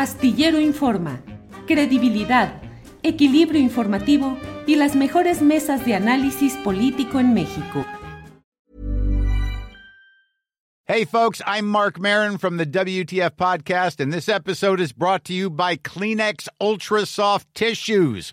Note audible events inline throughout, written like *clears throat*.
Astillero Informa, credibilidad, equilibrio informativo y las mejores mesas de análisis político en México. Hey, folks, I'm Mark Marin from the WTF Podcast, and this episode is brought to you by Kleenex Ultra Soft Tissues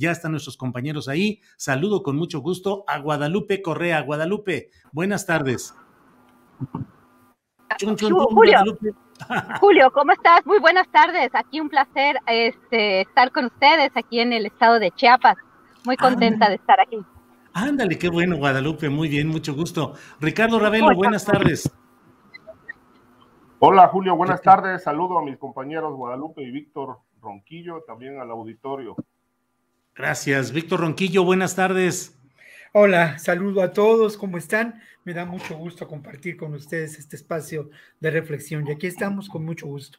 Ya están nuestros compañeros ahí. Saludo con mucho gusto a Guadalupe Correa. Guadalupe, buenas tardes. Julio, *laughs* Julio, ¿cómo estás? Muy buenas tardes. Aquí un placer este, estar con ustedes aquí en el estado de Chiapas. Muy contenta de estar aquí. Ándale, qué bueno, Guadalupe. Muy bien, mucho gusto. Ricardo Ravelo, buenas tardes. Hola, Julio, buenas tardes. Saludo a mis compañeros Guadalupe y Víctor Ronquillo, también al auditorio. Gracias. Víctor Ronquillo, buenas tardes. Hola, saludo a todos, ¿cómo están? Me da mucho gusto compartir con ustedes este espacio de reflexión y aquí estamos con mucho gusto.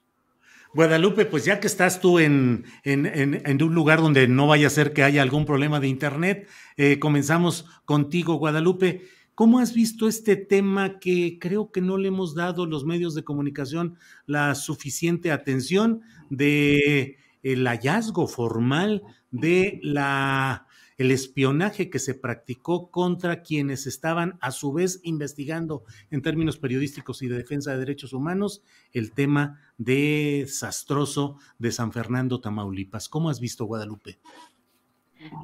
Guadalupe, pues ya que estás tú en, en, un lugar donde no vaya a ser que haya algún problema de internet, eh, comenzamos contigo, Guadalupe. ¿Cómo has visto este tema que creo que no le hemos dado los medios de comunicación la suficiente atención de el hallazgo formal de la el espionaje que se practicó contra quienes estaban a su vez investigando en términos periodísticos y de defensa de derechos humanos el tema desastroso de San Fernando, Tamaulipas. ¿Cómo has visto Guadalupe?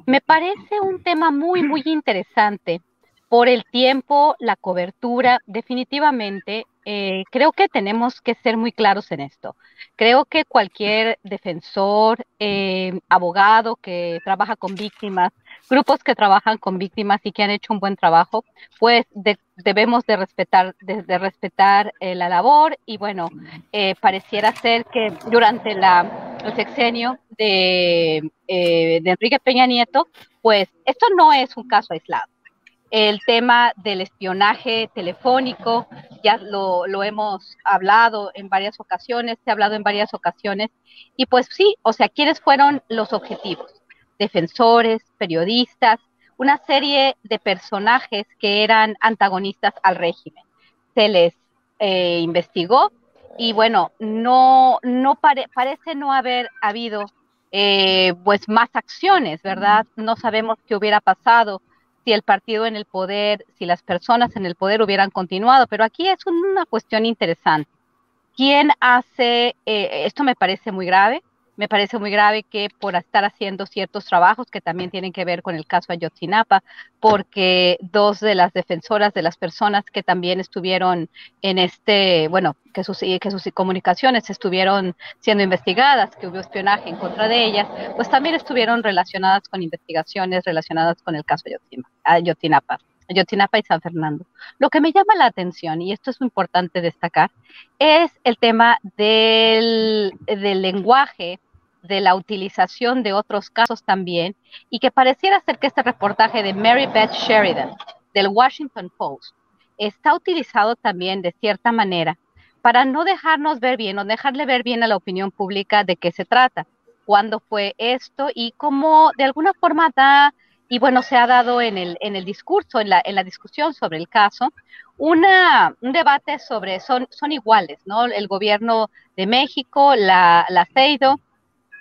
Me parece un tema muy, muy interesante por el tiempo, la cobertura, definitivamente eh, creo que tenemos que ser muy claros en esto. Creo que cualquier defensor, eh, abogado que trabaja con víctimas, grupos que trabajan con víctimas y que han hecho un buen trabajo, pues debemos de respetar, de, respetar eh, la labor y bueno, pareciera ser que durante la, el sexenio de, de Enrique Peña Nieto, pues esto no es un caso aislado el tema del espionaje telefónico, ya lo, hemos hablado en varias ocasiones, se ha hablado en varias ocasiones, y pues sí, o sea, ¿quiénes fueron los objetivos? Defensores, periodistas, una serie de personajes que eran antagonistas al régimen. Se les eh, investigó y bueno, no, no parece no haber habido eh, pues más acciones, ¿verdad? No sabemos qué hubiera pasado si el partido en el poder, si las personas en el poder hubieran continuado, pero aquí es una cuestión interesante. ¿Quién hace, eh, esto me parece muy grave, me parece muy grave que por estar haciendo ciertos trabajos que también tienen que ver con el caso Ayotzinapa, porque dos de las defensoras de las personas que también estuvieron en este, bueno, que sus, que sus comunicaciones estuvieron siendo investigadas, que hubo espionaje en contra de ellas, pues también estuvieron relacionadas con investigaciones relacionadas con el caso Ayotzinapa. Ayotzinapa y San Fernando. Lo que me llama la atención, y esto es importante destacar, es el tema del, del lenguaje de la utilización de otros casos también, y que pareciera ser que este reportaje de Mary Beth Sheridan del Washington Post está utilizado también de cierta manera para no dejarnos ver bien o dejarle ver bien a la opinión pública de qué se trata, cuándo fue esto y cómo de alguna forma da, y bueno, se ha dado en el, en el discurso, en la, en la discusión sobre el caso, un debate sobre, son, son iguales, ¿no? El gobierno de México, la, la CEIDO,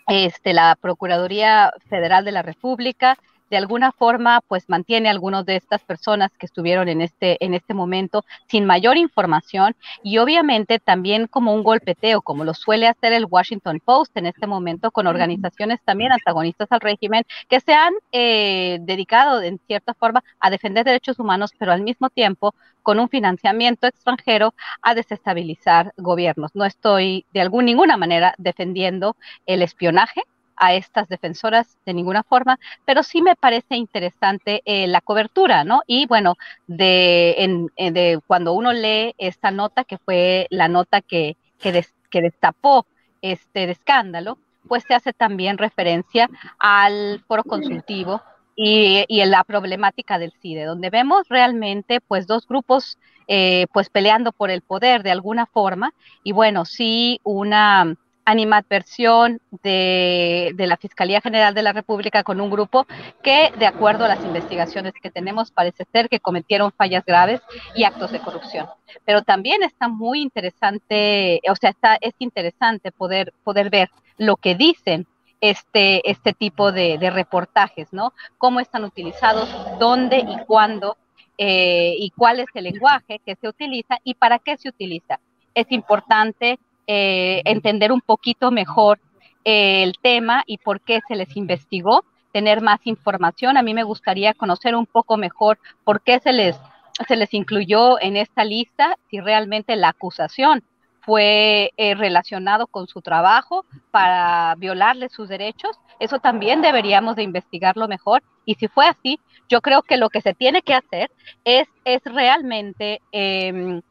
este, la Procuraduría Federal de la República, de alguna forma pues mantiene a algunos de estas personas que estuvieron en este, en este momento sin mayor información y obviamente también como un golpeteo, como lo suele hacer el Washington Post en este momento con organizaciones también antagonistas al régimen que se han eh, dedicado en cierta forma a defender derechos humanos, pero al mismo tiempo con un financiamiento extranjero a desestabilizar gobiernos. No estoy de alguna ninguna manera defendiendo el espionaje, a estas defensoras de ninguna forma, pero sí me parece interesante eh, la cobertura, ¿no? Y bueno, de, eh, de, cuando uno lee esta nota, que fue la nota que, que, que destapó este escándalo, pues se hace también referencia al foro consultivo y, y la problemática del CIDE, donde vemos realmente pues dos grupos eh, pues peleando por el poder de alguna forma y bueno, sí una animadversión de, la Fiscalía General de la República con un grupo que, de acuerdo a las investigaciones que tenemos, parece ser que cometieron fallas graves y actos de corrupción. Pero también está muy interesante, o sea, está, es interesante poder, poder ver lo que dicen este, este tipo de, de reportajes, ¿no? Cómo están utilizados, dónde y cuándo, eh, y cuál es el lenguaje que se utiliza y para qué se utiliza. Es importante eh, entender un poquito mejor eh, el tema y por qué se les investigó, tener más información. A mí me gustaría conocer un poco mejor por qué se les, se les incluyó en esta lista, si realmente la acusación fue eh, relacionado con su trabajo para violarle sus derechos. Eso también deberíamos de investigarlo mejor. Y si fue así, yo creo que lo que se tiene que hacer es, es realmente, em,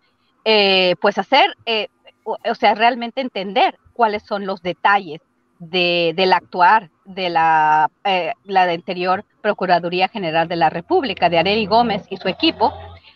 pues hacer o sea, realmente entender cuáles son los detalles de, del actuar de la, eh, la anterior Procuraduría General de la República, de Areli Gómez y su equipo,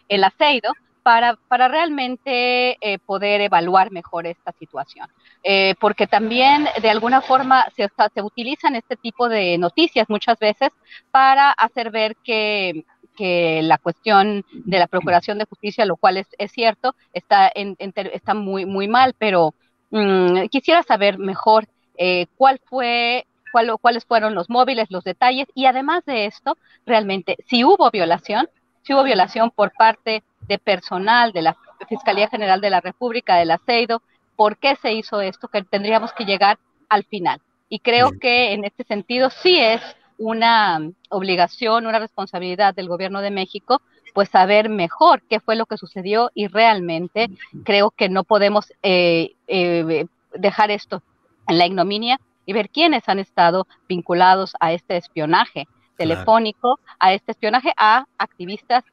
el aceido, para, para realmente eh, poder evaluar mejor esta situación. Eh, porque también de alguna forma se, se utilizan este tipo de noticias muchas veces para hacer ver que, que la cuestión de la Procuración de Justicia, lo cual es, es cierto, está, en, está muy, muy mal, pero mm, quisiera saber mejor eh, cuál fue, cuál, cuáles fueron los móviles, los detalles, y además de esto, realmente, si hubo violación, si hubo violación por parte de personal de la Fiscalía General de la República, del ACEIDO, ¿por qué se hizo esto? Que tendríamos que llegar al final. Y creo que en este sentido sí es una obligación, una responsabilidad del gobierno de México, pues saber mejor qué fue lo que sucedió y realmente creo que no podemos eh, eh, dejar esto en la ignominia y ver quiénes han estado vinculados a este espionaje telefónico, a este espionaje a activistas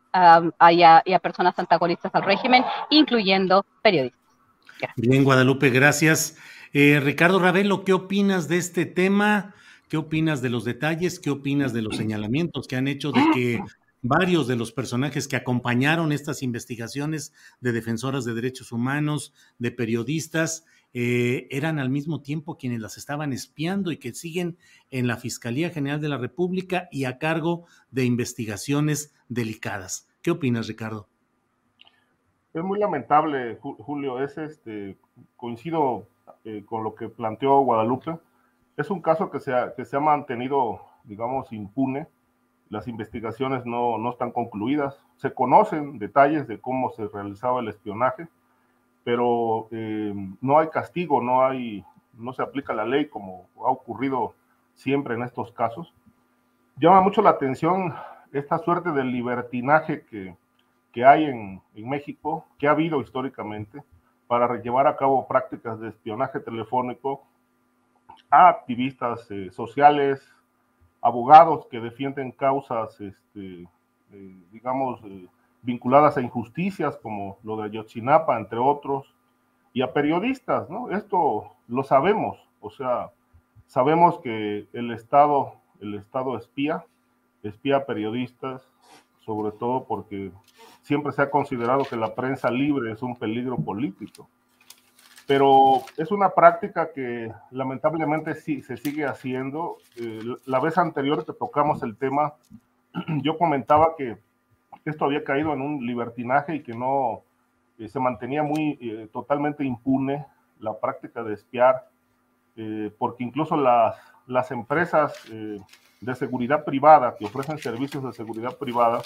y, a, personas antagonistas al régimen, incluyendo periodistas. Bien, Guadalupe, gracias. Eh, Ricardo Ravelo, ¿qué opinas de este tema? ¿Qué opinas de los detalles? ¿Qué opinas de los señalamientos que han hecho de que varios de los personajes que acompañaron estas investigaciones de defensoras de derechos humanos, de periodistas, eh, eran al mismo tiempo quienes las estaban espiando y que siguen en la Fiscalía General de la República y a cargo de investigaciones delicadas. ¿Qué opinas, Ricardo? Es muy lamentable, Julio. Es este, coincido eh, con lo que planteó Guadalupe es un caso que se ha, que se ha mantenido, digamos, impune. Las investigaciones no, no están concluidas. Se conocen detalles de cómo se realizaba el espionaje, pero eh, no hay castigo, no, hay, no se aplica la ley como ha ocurrido siempre en estos casos. Llama mucho la atención esta suerte de libertinaje que, que hay en, en, México, que ha habido históricamente, para llevar a cabo prácticas de espionaje telefónico a activistas eh, sociales, abogados que defienden causas, este, eh, digamos, eh, vinculadas a injusticias como lo de Ayotzinapa, entre otros, y a periodistas, ¿no? Esto lo sabemos, o sea, sabemos que el Estado, el Estado espía, espía a periodistas, sobre todo porque siempre se ha considerado que la prensa libre es un peligro político pero es una práctica que lamentablemente sí se sigue haciendo. Eh, la vez anterior que tocamos el tema, *clears throat* yo comentaba que esto había caído en un libertinaje y que no eh, se mantenía muy eh, totalmente impune la práctica de espiar, porque incluso las, las empresas de seguridad privada, que ofrecen servicios de seguridad privada,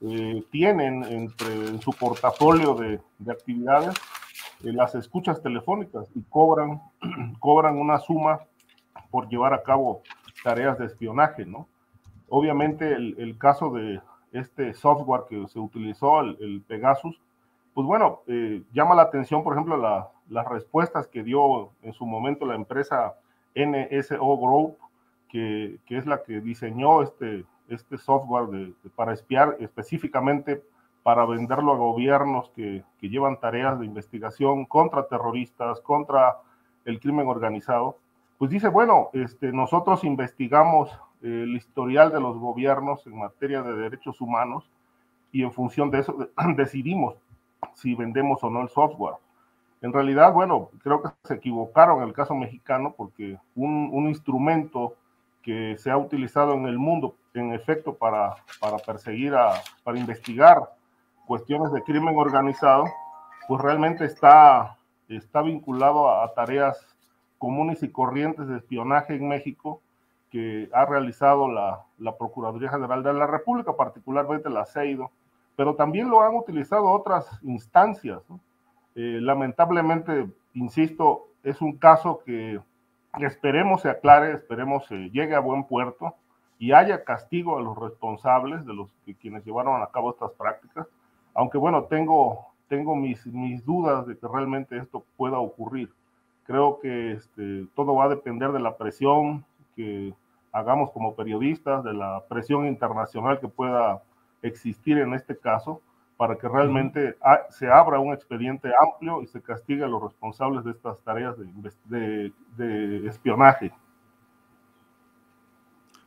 eh, tienen entre, en su portafolio de, de actividades eh, las escuchas telefónicas y cobran, *clears throat* cobran una suma por llevar a cabo tareas de espionaje, ¿no? Obviamente el, el caso de este software que se utilizó, el, el Pegasus, pues bueno, eh, llama la atención, por ejemplo, la, las respuestas que dio en su momento la empresa NSO Group, que, que es la que diseñó este, este software para espiar específicamente para venderlo a gobiernos que, que, llevan tareas de investigación contra terroristas, contra el crimen organizado, pues dice, bueno, este, nosotros investigamos el historial de los gobiernos en materia de derechos humanos y en función de eso *clears throat* decidimos si vendemos o no el software. En realidad, bueno, creo que se equivocaron en el caso mexicano porque un, un instrumento que se ha utilizado en el mundo, en efecto, para, para perseguir, a, para investigar cuestiones de crimen organizado, pues realmente está, está vinculado a, a tareas comunes y corrientes de espionaje en México que ha realizado la, la Procuraduría General de la República, particularmente la CEIDO, pero también lo han utilizado otras instancias. ¿no? Eh, lamentablemente, insisto, es un caso que esperemos se aclare, esperemos se llegue a buen puerto y haya castigo a los responsables de los que quienes llevaron a cabo estas prácticas, aunque bueno, tengo, tengo mis, mis dudas de que realmente esto pueda ocurrir. Creo que este, todo va a depender de la presión que hagamos como periodistas, de la presión internacional que pueda existir en este caso para que realmente se abra un expediente amplio y se castigue a los responsables de estas tareas de, de, de espionaje.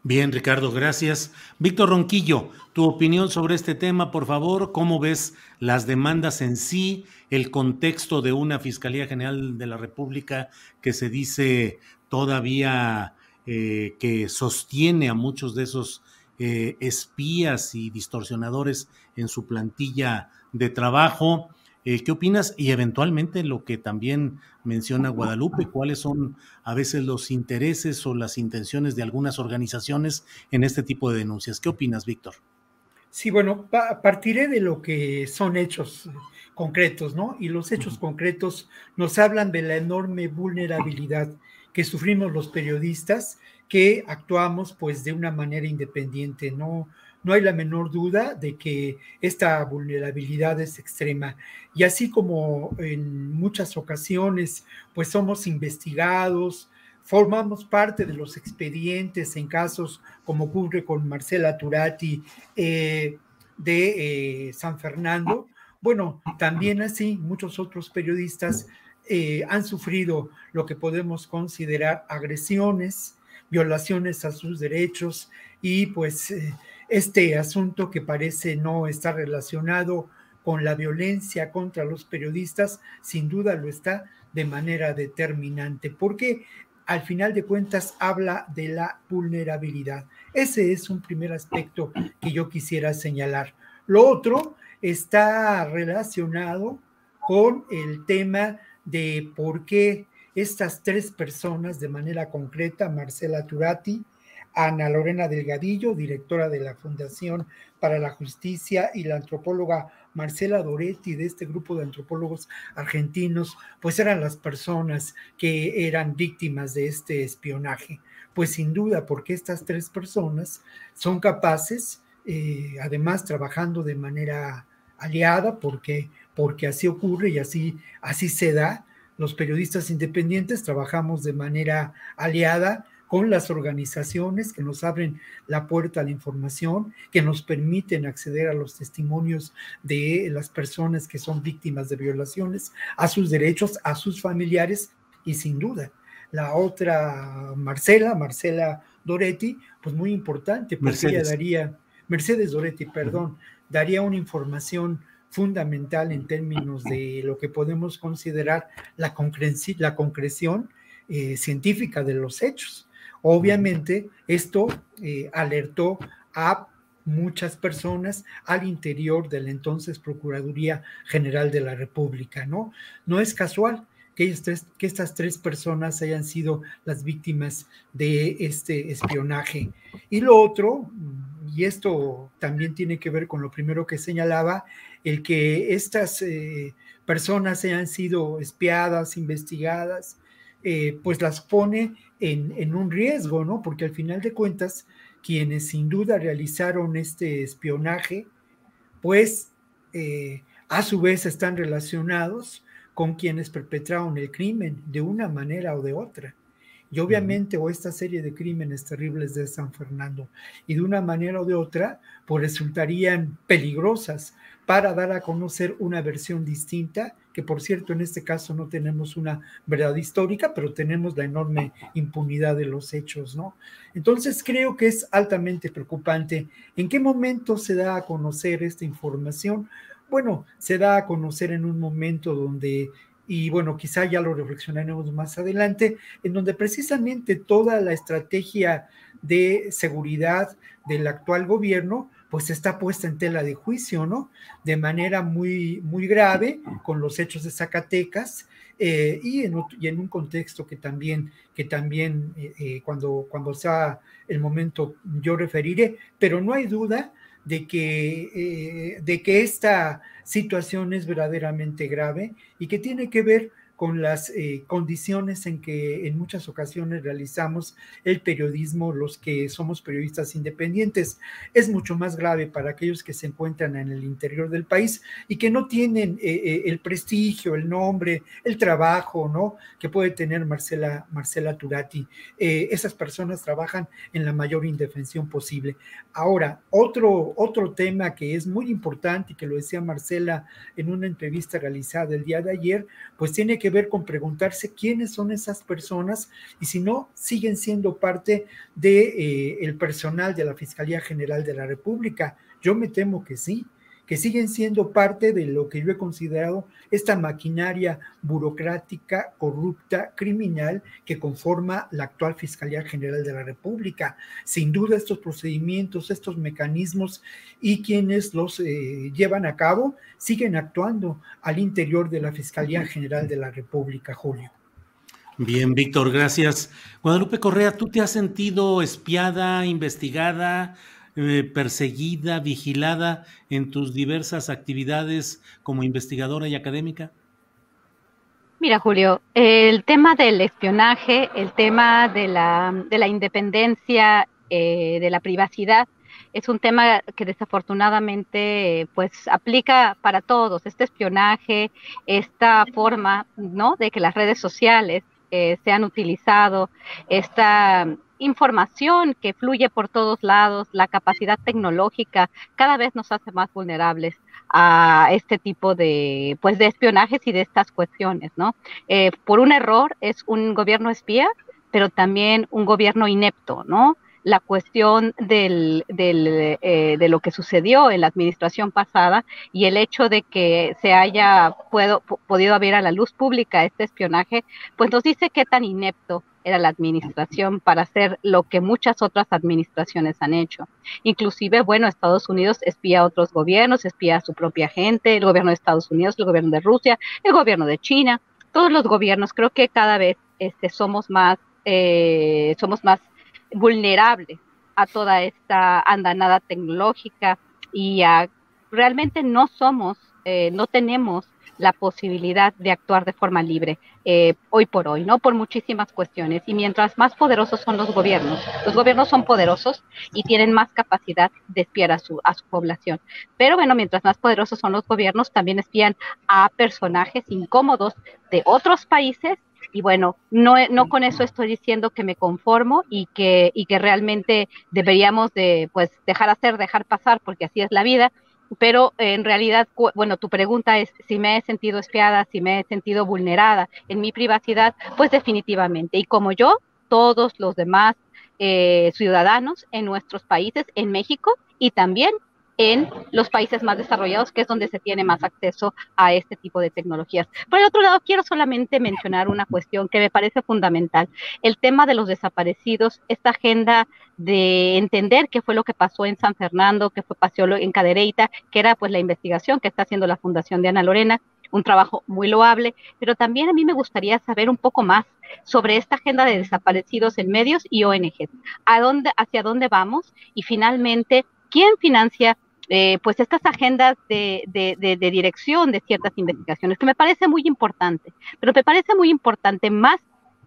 Bien, Ricardo, gracias. Víctor Ronquillo, tu opinión sobre este tema, por favor. ¿Cómo ves las demandas en sí, el contexto de una Fiscalía General de la República que se dice todavía eh, que sostiene a muchos de esos eh, espías y distorsionadores en su plantilla de trabajo. Eh, ¿Qué opinas? Y eventualmente lo que también menciona Guadalupe, cuáles son a veces los intereses o las intenciones de algunas organizaciones en este tipo de denuncias. ¿Qué opinas, Víctor? Sí, bueno, partiré de lo que son hechos concretos, ¿no? Y los hechos uh -huh. concretos nos hablan de la enorme vulnerabilidad que sufrimos los periodistas que actuamos pues de una manera independiente. No, no hay la menor duda de que esta vulnerabilidad es extrema. Y así como en muchas ocasiones pues somos investigados, formamos parte de los expedientes en casos como ocurre con Marcela Turati eh, de eh, San Fernando. Bueno, también así muchos otros periodistas eh, han sufrido lo que podemos considerar agresiones, violaciones a sus derechos y pues este asunto que parece no estar relacionado con la violencia contra los periodistas, sin duda lo está de manera determinante, porque al final de cuentas habla de la vulnerabilidad. Ese es un primer aspecto que yo quisiera señalar. Lo otro está relacionado con el tema de por qué estas tres personas de manera concreta, Marcela Turati, Ana Lorena Delgadillo, directora de la Fundación para la Justicia, y la antropóloga Marcela Doretti de este grupo de antropólogos argentinos, pues eran las personas que eran víctimas de este espionaje. Pues sin duda, porque estas tres personas son capaces, eh, además trabajando de manera aliada, porque, porque así ocurre y así, así se da, los periodistas independientes trabajamos de manera aliada con las organizaciones que nos abren la puerta a la información, que nos permiten acceder a los testimonios de las personas que son víctimas de violaciones, a sus derechos, a sus familiares y sin duda. La otra, Marcela, Marcela Doretti, pues muy importante, porque Mercedes. ella daría, Mercedes Doretti, perdón, daría una información fundamental en términos de lo que podemos considerar la, concre la concreción eh, científica de los hechos. Obviamente, esto eh, alertó a muchas personas al interior de la entonces Procuraduría General de la República, ¿no? No es casual que, que estas tres personas hayan sido las víctimas de este espionaje. Y lo otro, y esto también tiene que ver con lo primero que señalaba, el que estas eh, personas hayan sido espiadas, investigadas, eh, pues las pone en, un riesgo, ¿no? Porque al final de cuentas, quienes sin duda realizaron este espionaje, pues eh, a su vez están relacionados con quienes perpetraron el crimen de una manera o de otra. Y obviamente, o esta serie de crímenes terribles de San Fernando, y de una manera o de otra, pues resultarían peligrosas para dar a conocer una versión distinta, que por cierto en este caso no tenemos una verdad histórica, pero tenemos la enorme impunidad de los hechos, ¿no? Entonces creo que es altamente preocupante. ¿En qué momento se da a conocer esta información? Bueno, se da a conocer en un momento donde y bueno, quizá ya lo reflexionaremos más adelante, en donde precisamente toda la estrategia de seguridad del actual gobierno pues está puesta en tela de juicio, ¿no? De manera muy, muy grave con los hechos de Zacatecas eh, y, en un contexto que también, que también eh, eh, cuando, cuando sea el momento yo referiré, pero no hay duda de que, de que esta situación es verdaderamente grave y que tiene que ver con las eh, condiciones en que en muchas ocasiones realizamos el periodismo, los que somos periodistas independientes. Es mucho más grave para aquellos que se encuentran en el interior del país y que no tienen eh, eh, el prestigio, el nombre, el trabajo, ¿no? Que puede tener Marcela, Marcela Turati. esas personas trabajan en la mayor indefensión posible. Ahora, otro, otro tema que es muy importante y que lo decía Marcela en una entrevista realizada el día de ayer, pues tiene que ver con preguntarse quiénes son esas personas y si no, siguen siendo parte del de, eh, personal de la Fiscalía General de la República. Yo me temo que sí que siguen siendo parte de lo que yo he considerado esta maquinaria burocrática, corrupta, criminal que conforma la actual Fiscalía General de la República. Sin duda estos procedimientos, estos mecanismos y quienes los eh, llevan a cabo siguen actuando al interior de la Fiscalía General de la República, Julio. Bien, Víctor, gracias. Guadalupe Correa, ¿tú te has sentido espiada, investigada? Eh, perseguida, vigilada en tus diversas actividades como investigadora y académica? Mira, Julio, el tema del espionaje, el tema de la, de la independencia, eh, de la privacidad, es un tema que desafortunadamente pues aplica para todos, este espionaje, esta forma, ¿no? De que las redes sociales eh, se han utilizado, esta información que fluye por todos lados, la capacidad tecnológica, cada vez nos hace más vulnerables a este tipo de, pues, de espionajes y de estas cuestiones, ¿no? Eh, por un error es un gobierno espía, pero también un gobierno inepto, ¿no? la cuestión del, del, eh, de lo que sucedió en la administración pasada y el hecho de que se haya puedo, podido haber a la luz pública este espionaje, pues nos dice qué tan inepto era la administración para hacer lo que muchas otras administraciones han hecho. Inclusive, bueno, Estados Unidos espía a otros gobiernos, espía a su propia gente, el gobierno de Estados Unidos, el gobierno de Rusia, el gobierno de China, todos los gobiernos. Creo que cada vez este, somos más, eh, somos más vulnerable a toda esta andanada tecnológica y realmente no somos, eh, no tenemos la posibilidad de actuar de forma libre eh, hoy por hoy, ¿no? Por muchísimas cuestiones. Y mientras más poderosos son los gobiernos, los gobiernos son poderosos y tienen más capacidad de espiar a su, población. Pero bueno, mientras más poderosos son los gobiernos, también espían a personajes incómodos de otros países y bueno, no, no con eso estoy diciendo que me conformo y que, y que realmente deberíamos de pues dejar hacer, dejar pasar, porque así es la vida, pero en realidad, bueno, tu pregunta es si me he sentido espiada, si me he sentido vulnerada en mi privacidad, pues definitivamente. Y como yo, todos los demás eh, ciudadanos en nuestros países, en México y también en los países más desarrollados, que es donde se tiene más acceso a este tipo de tecnologías. Por el otro lado, quiero solamente mencionar una cuestión que me parece fundamental, el tema de los desaparecidos, esta agenda de entender qué fue lo que pasó en San Fernando, qué fue pasó en Cadereyta, que era pues la investigación que está haciendo la Fundación de Ana Lorena, un trabajo muy loable, pero también a mí me gustaría saber un poco más sobre esta agenda de desaparecidos en medios y ONG. ¿A dónde, hacia dónde vamos? Y finalmente, ¿quién financia eh, pues estas agendas de, dirección de ciertas investigaciones, que me parece muy importante, pero me parece muy importante más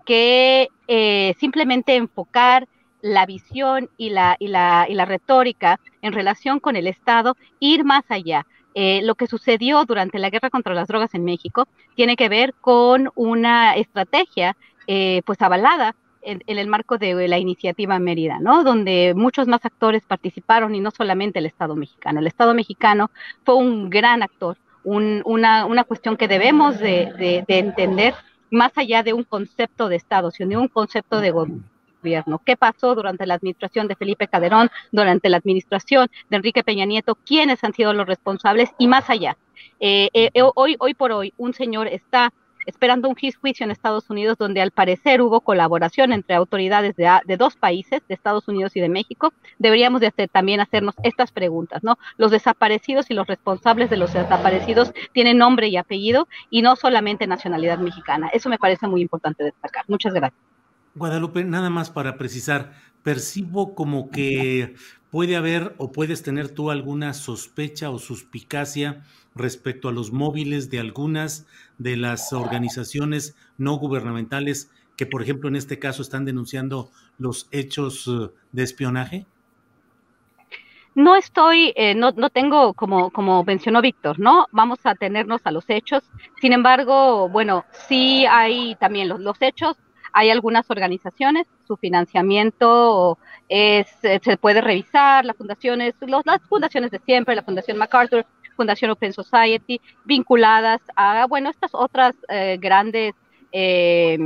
que eh, simplemente enfocar la visión y la, y, la, y la retórica en relación con el Estado, ir más allá. Eh, lo que sucedió durante la guerra contra las drogas en México tiene que ver con una estrategia pues avalada en, el marco de la iniciativa Mérida, ¿no? Donde muchos más actores participaron y no solamente el Estado mexicano. El Estado mexicano fue un gran actor, una, una, cuestión que debemos de, entender más allá de un concepto de Estado, sino de un concepto de gobierno. ¿Qué pasó durante la administración de Felipe Calderón, durante la administración de Enrique Peña Nieto? ¿Quiénes han sido los responsables? Y más allá. Eh, eh, hoy, hoy por hoy, un señor está esperando un juicio en Estados Unidos donde al parecer hubo colaboración entre autoridades de, dos países, de Estados Unidos y de México, deberíamos de hacer, también hacernos estas preguntas, ¿no? Los desaparecidos y los responsables de los desaparecidos tienen nombre y apellido y no solamente nacionalidad mexicana. Eso me parece muy importante destacar. Muchas gracias. Guadalupe, nada más para precisar, percibo como que puede haber o puedes tener tú alguna sospecha o suspicacia respecto a los móviles de algunas de las organizaciones no gubernamentales que, por ejemplo, en este caso están denunciando los hechos eh, de espionaje? No estoy, eh, no, no tengo, como, como mencionó Víctor, ¿no? Vamos a tenernos a los hechos. Sin embargo, bueno, sí hay también los, los hechos. Hay algunas organizaciones, su financiamiento es, eh, se puede revisar, las fundaciones, los, las fundaciones de siempre, la Fundación MacArthur, Fundación Open Society, vinculadas a, bueno, estas otras eh, grandes eh,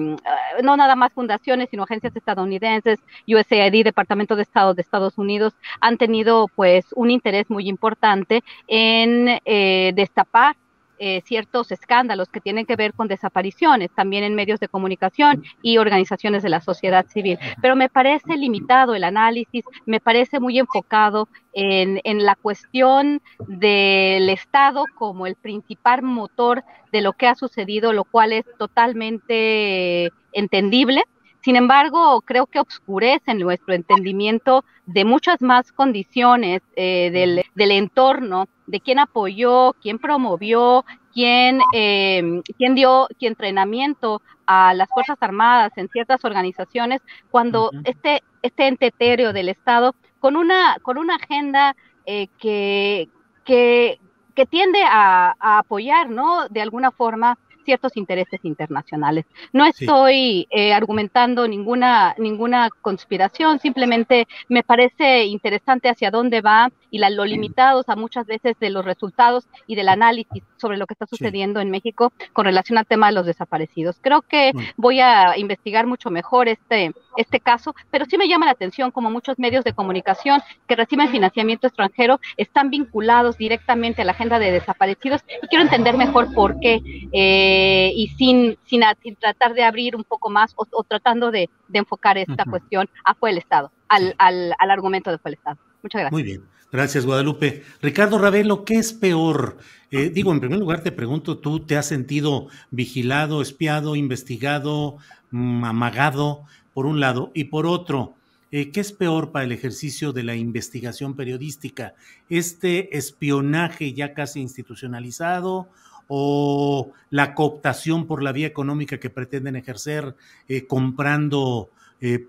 no nada más fundaciones, sino agencias estadounidenses, USAID, Departamento de Estado de Estados Unidos, han tenido pues un interés muy importante en eh, destapar eh, ciertos escándalos que tienen que ver con desapariciones, también en medios de comunicación y organizaciones de la sociedad civil. Pero me parece limitado el análisis, me parece muy enfocado en, en la cuestión del Estado como el principal motor de lo que ha sucedido, lo cual es totalmente entendible. Sin embargo, creo que obscurece nuestro entendimiento de muchas más condiciones eh, del, del, entorno, de quién apoyó, quién promovió, quién, eh, quién dio quién entrenamiento a las Fuerzas Armadas en ciertas organizaciones, cuando este, este ente etéreo del Estado, con una, con una agenda eh, que, que, que tiende a, a apoyar, ¿no? De alguna forma ciertos intereses internacionales. No estoy eh, argumentando ninguna, ninguna conspiración, simplemente me parece interesante hacia dónde va y la, lo limitados a muchas veces de los resultados y del análisis sobre lo que está sucediendo en México con relación al tema de los desaparecidos. Creo que voy a investigar mucho mejor este, este caso, pero sí me llama la atención como muchos medios de comunicación que reciben financiamiento extranjero están vinculados directamente a la agenda de desaparecidos y quiero entender mejor por qué. Eh, y sin, sin, tratar de abrir un poco más o, tratando de, enfocar esta cuestión a fue el Estado, al, al, al, argumento de fue el Estado. Muchas gracias. Muy bien. Gracias, Guadalupe. Ricardo Ravelo, ¿qué es peor? Eh, digo, en primer lugar te pregunto, ¿tú te has sentido vigilado, espiado, investigado, mm, amagado, por un lado? Y por otro, eh, ¿qué es peor para el ejercicio de la investigación periodística? ¿Este espionaje ya casi institucionalizado o la cooptación por la vía económica que pretenden ejercer eh, comprando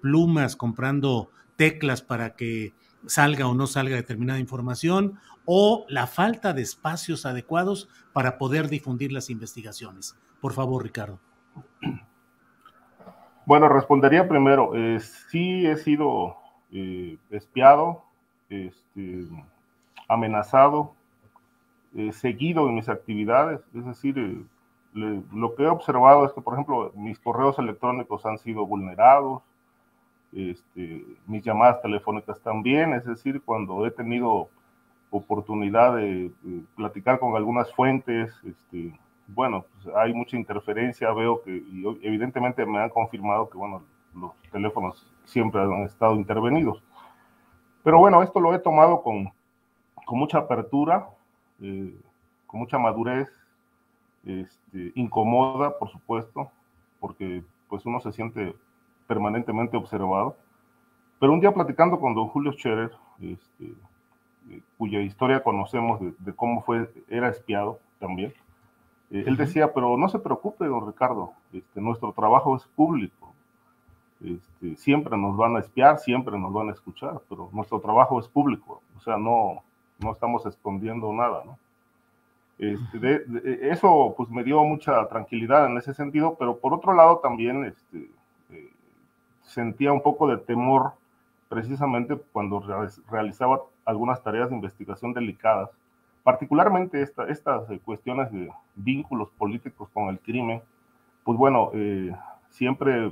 plumas, comprando teclas para que salga o no salga determinada información, o la falta de espacios adecuados para poder difundir las investigaciones. Por favor, Ricardo. Bueno, respondería primero, eh, sí he sido espiado, este, amenazado, eh, seguido en mis actividades. Es decir, eh, lo que he observado es que, por ejemplo, mis correos electrónicos han sido vulnerados, este, mis llamadas telefónicas también, es decir, cuando he tenido oportunidad de, platicar con algunas fuentes, este, bueno, pues hay mucha interferencia, veo que evidentemente me han confirmado que, bueno, los teléfonos siempre han estado intervenidos. Pero bueno, esto lo he tomado con, con mucha apertura, eh, con mucha madurez, este, incomoda, por supuesto, porque pues uno se siente permanentemente observado. Pero un día platicando con don Julio Scherer, este, eh, cuya historia conocemos de, cómo fue, era espiado también, eh, él decía, pero no se preocupe, don Ricardo, este, nuestro trabajo es público. Este, siempre nos van a espiar, siempre nos van a escuchar, pero nuestro trabajo es público, o sea, no, no estamos escondiendo nada, ¿no? Este, eso pues me dio mucha tranquilidad en ese sentido, pero por otro lado también este, eh, sentía un poco de temor precisamente cuando realizaba algunas tareas de investigación delicadas, particularmente estas eh, cuestiones de vínculos políticos con el crimen, pues bueno, eh, siempre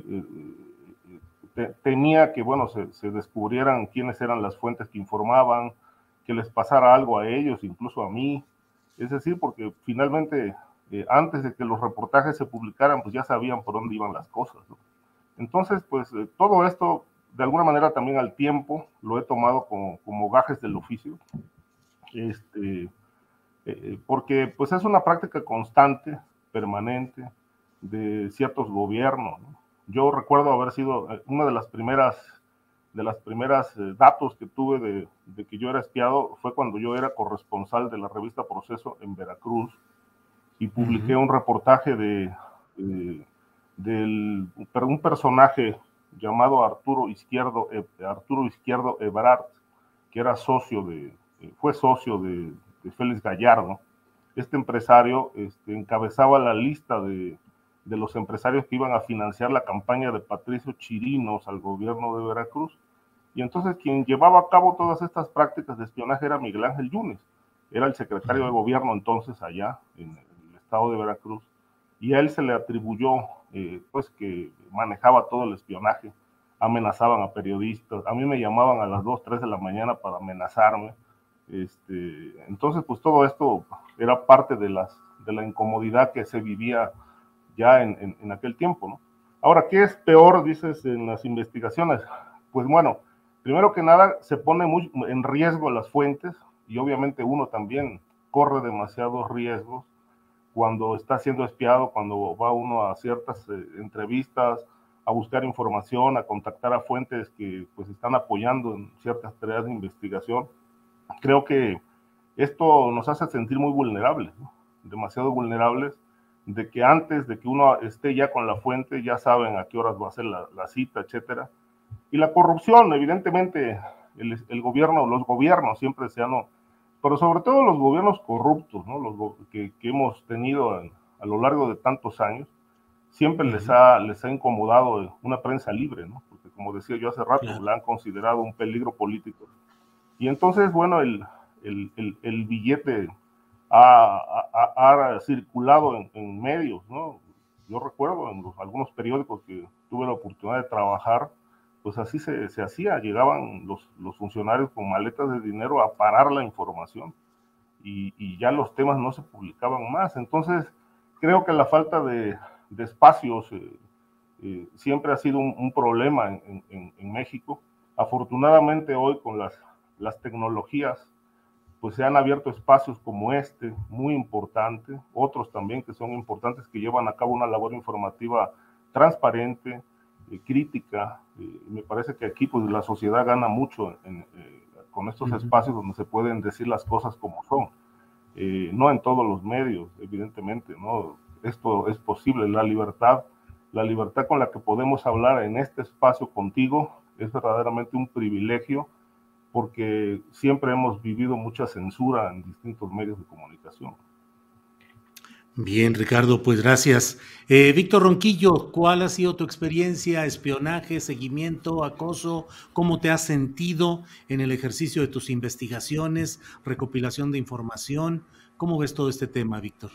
temía que, bueno, se, descubrieran quiénes eran las fuentes que informaban, que les pasara algo a ellos, incluso a mí, es decir, porque finalmente eh, antes de que los reportajes se publicaran, pues ya sabían por dónde iban las cosas. Entonces, pues eh, todo esto, de alguna manera también al tiempo, lo he tomado como, como gajes del oficio, este, eh, porque pues es una práctica constante, permanente, de ciertos gobiernos. Yo recuerdo haber sido una de las primeras de las primeras eh, datos que tuve de, que yo era espiado fue cuando yo era corresponsal de la revista Proceso en Veracruz y publiqué un reportaje de, un personaje llamado Arturo Izquierdo, eh, Arturo Izquierdo Ebrard, que era socio de, eh, fue socio de, Félix Gallardo. Este empresario este, encabezaba la lista de, de los empresarios que iban a financiar la campaña de Patricio Chirinos al gobierno de Veracruz. Y entonces quien llevaba a cabo todas estas prácticas de espionaje era Miguel Ángel Yunes, era el secretario de gobierno entonces allá en el estado de Veracruz, y a él se le atribuyó eh, pues que manejaba todo el espionaje, amenazaban a periodistas, a mí me llamaban a las 2, 3 de la mañana para amenazarme, este, entonces pues todo esto era parte de, las, de la incomodidad que se vivía ya en, en aquel tiempo, ¿no? Ahora, ¿qué es peor, dices, en las investigaciones? Pues bueno, primero que nada, se pone muy en riesgo las fuentes y obviamente uno también corre demasiados riesgos cuando está siendo espiado, cuando va uno a ciertas eh, entrevistas, a buscar información, a contactar a fuentes que pues están apoyando en ciertas tareas de investigación. Creo que esto nos hace sentir muy vulnerables, demasiado vulnerables, de que antes de que uno esté ya con la fuente, ya saben a qué horas va a ser la, la cita, etcétera y la corrupción, evidentemente, el, gobierno, los gobiernos siempre se han, pero sobre todo los gobiernos corruptos, ¿no? los que, hemos tenido a, lo largo de tantos años, siempre les, ha, les ha incomodado una prensa libre, ¿no? porque como decía yo hace rato, la han considerado un peligro político. Y entonces, bueno, el, el, el, billete ha, ha, circulado en, en, medios, ¿no? Yo recuerdo en algunos periódicos que tuve la oportunidad de trabajar, pues así se, se hacía, llegaban los, los, funcionarios con maletas de dinero a parar la información y, y, ya los temas no se publicaban más. Entonces, creo que la falta de, de espacios eh, eh, siempre ha sido un, problema en, en, en, México. Afortunadamente hoy con las, las tecnologías, pues se han abierto espacios como este, muy importante, otros también que son importantes, que llevan a cabo una labor informativa transparente, eh, crítica. Eh, me parece que aquí pues la sociedad gana mucho eh, con estos espacios donde se pueden decir las cosas como son. no en todos los medios, evidentemente, ¿no? Esto es posible, la libertad, la libertad con la que podemos hablar en este espacio contigo es verdaderamente un privilegio porque siempre hemos vivido mucha censura en distintos medios de comunicación. Bien, Ricardo, pues gracias. Eh, Víctor Ronquillo, ¿cuál ha sido tu experiencia, espionaje, seguimiento, acoso? ¿Cómo te has sentido en el ejercicio de tus investigaciones, recopilación de información? ¿Cómo ves todo este tema, Víctor?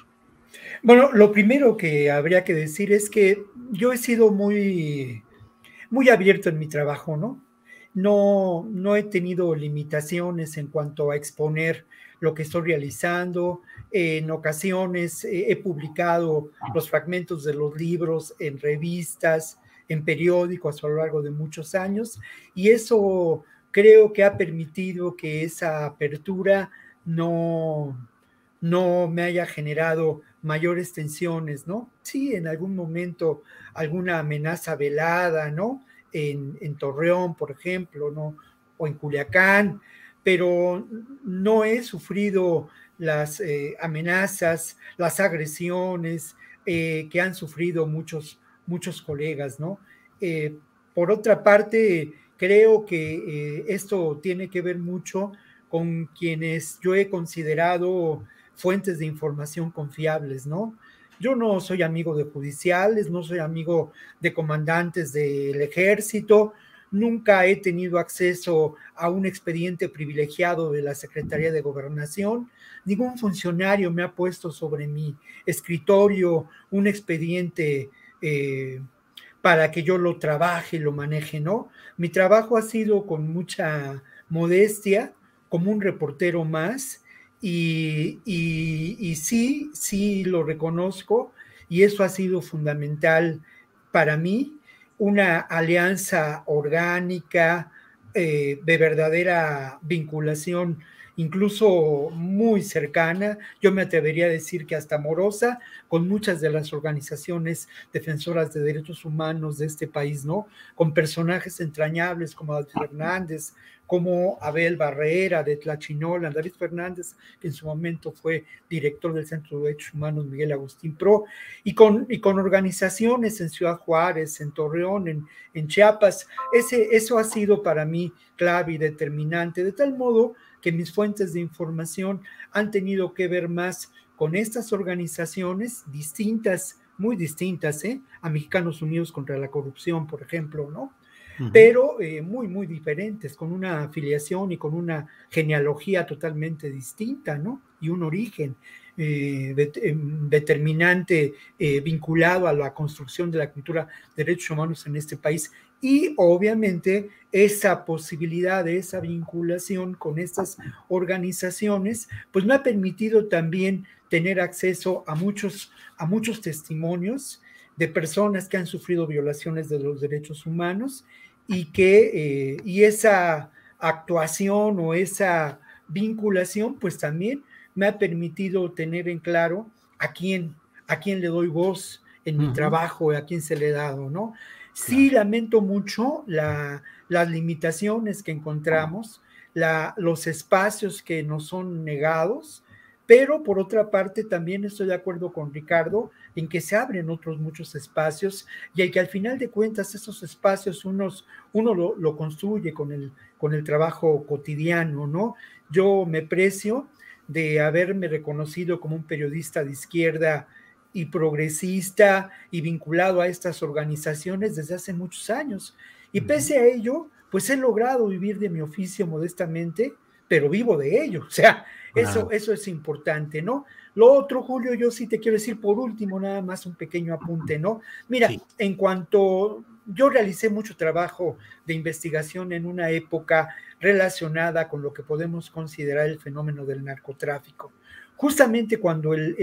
Bueno, lo primero que habría que decir es que yo he sido muy, muy abierto en mi trabajo, ¿no? No, no he tenido limitaciones en cuanto a exponer lo que estoy realizando. En ocasiones he publicado los fragmentos de los libros en revistas, en periódicos a lo largo de muchos años y eso creo que ha permitido que esa apertura no, no me haya generado mayores tensiones, ¿no? Sí, en algún momento alguna amenaza velada, ¿no? En, en Torreón, por ejemplo, ¿no? O en Culiacán, pero no he sufrido las eh, amenazas, las agresiones eh, que han sufrido muchos, muchos colegas, ¿no? Eh, por otra parte, creo que esto tiene que ver mucho con quienes yo he considerado fuentes de información confiables, ¿no? Yo no soy amigo de judiciales, no soy amigo de comandantes del ejército, nunca he tenido acceso a un expediente privilegiado de la Secretaría de Gobernación, ningún funcionario me ha puesto sobre mi escritorio un expediente eh, para que yo lo trabaje, lo maneje, ¿no? Mi trabajo ha sido con mucha modestia, como un reportero más, y sí, sí lo reconozco, y eso ha sido fundamental para mí una alianza orgánica, eh, de verdadera vinculación, incluso muy cercana, yo me atrevería a decir que hasta amorosa, con muchas de las organizaciones defensoras de derechos humanos de este país, ¿no? Con personajes entrañables como David Fernández, como Abel Barrera de Tlachinola, David Fernández, que en su momento fue director del Centro de Derechos Humanos Miguel Agustín Pro, y con, y con organizaciones en Ciudad Juárez, en Torreón, en, en Chiapas. Ese, eso ha sido para mí clave y determinante, de tal modo que mis fuentes de información han tenido que ver más con estas organizaciones distintas, muy distintas, ¿eh? a Mexicanos Unidos contra la Corrupción, por ejemplo, ¿no? Pero eh, muy, muy diferentes, con una afiliación y con una genealogía totalmente distinta, ¿no? Y un origen eh, em, determinante eh, vinculado a la construcción de la cultura de derechos humanos en este país. Y obviamente esa posibilidad de esa vinculación con estas organizaciones, pues me ha permitido también tener acceso a muchos, a muchos testimonios de personas que han sufrido violaciones de los derechos humanos y que eh, y esa actuación o esa vinculación pues también me ha permitido tener en claro a quién a quién le doy voz en mi trabajo a quién se le he dado no sí lamento mucho la, las limitaciones que encontramos la, los espacios que nos son negados pero por otra parte también estoy de acuerdo con Ricardo en que se abren otros muchos espacios y que al final de cuentas esos espacios unos, uno lo, construye con el, con el trabajo cotidiano, ¿no? Yo me precio de haberme reconocido como un periodista de izquierda y progresista y vinculado a estas organizaciones desde hace muchos años. Y pese a ello, pues he logrado vivir de mi oficio modestamente, pero vivo de ello. O sea, eso, eso es importante, ¿no? Lo otro, Julio, yo sí te quiero decir por último, nada más un pequeño apunte, ¿no? Mira, en cuanto yo realicé mucho trabajo de investigación en una época relacionada con lo que podemos considerar el fenómeno del narcotráfico. Justamente cuando el,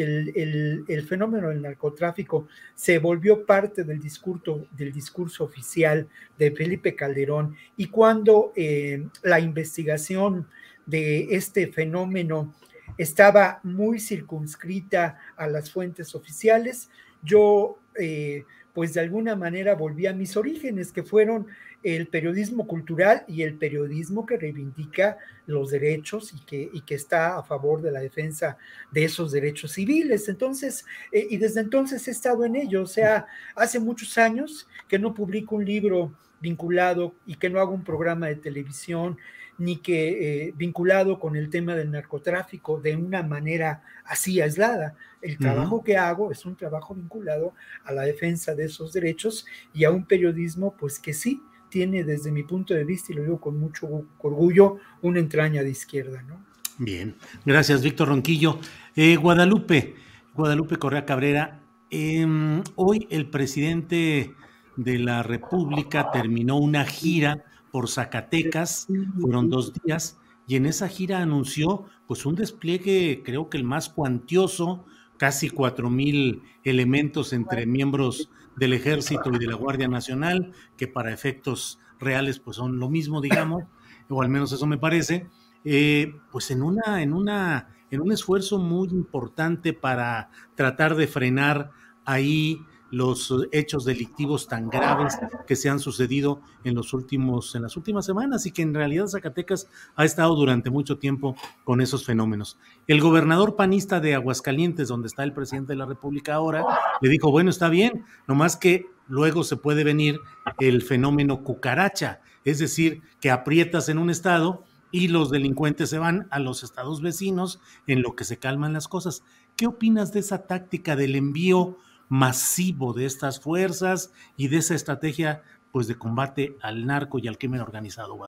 el, fenómeno del narcotráfico se volvió parte del discurso, del discurso oficial de Felipe Calderón y cuando eh, la investigación de este fenómeno estaba muy circunscrita a las fuentes oficiales. Yo, eh, pues de alguna manera volví a mis orígenes, que fueron el periodismo cultural y el periodismo que reivindica los derechos y que, y que está a favor de la defensa de esos derechos civiles. Entonces, eh, y desde entonces he estado en ello. O sea, hace muchos años que no publico un libro vinculado y que no hago un programa de televisión ni que eh, vinculado con el tema del narcotráfico de una manera así aislada. El trabajo que hago es un trabajo vinculado a la defensa de esos derechos y a un periodismo, pues que sí tiene desde mi punto de vista, y lo digo con mucho orgullo, una entraña de izquierda, ¿no? Bien, gracias Víctor Ronquillo. Eh, Guadalupe, Guadalupe Correa Cabrera, em, hoy el presidente de la República terminó una gira por Zacatecas, fueron dos días, y en esa gira anunció pues un despliegue, creo que el más cuantioso, casi cuatro mil elementos entre miembros del Ejército y de la Guardia Nacional, que para efectos reales pues son lo mismo, digamos, o al menos eso me parece, eh, pues en una, en una en un esfuerzo muy importante para tratar de frenar ahí los hechos delictivos tan graves que se han sucedido en los últimos en las últimas semanas y que en realidad Zacatecas ha estado durante mucho tiempo con esos fenómenos. El gobernador panista de Aguascalientes, donde está el presidente de la República ahora, le dijo, "Bueno, está bien, nomás que luego se puede venir el fenómeno cucaracha, es decir, que aprietas en un estado y los delincuentes se van a los estados vecinos en lo que se calman las cosas." ¿Qué opinas de esa táctica del envío masivo de estas fuerzas y de esa estrategia pues de combate al narco y al crimen organizado.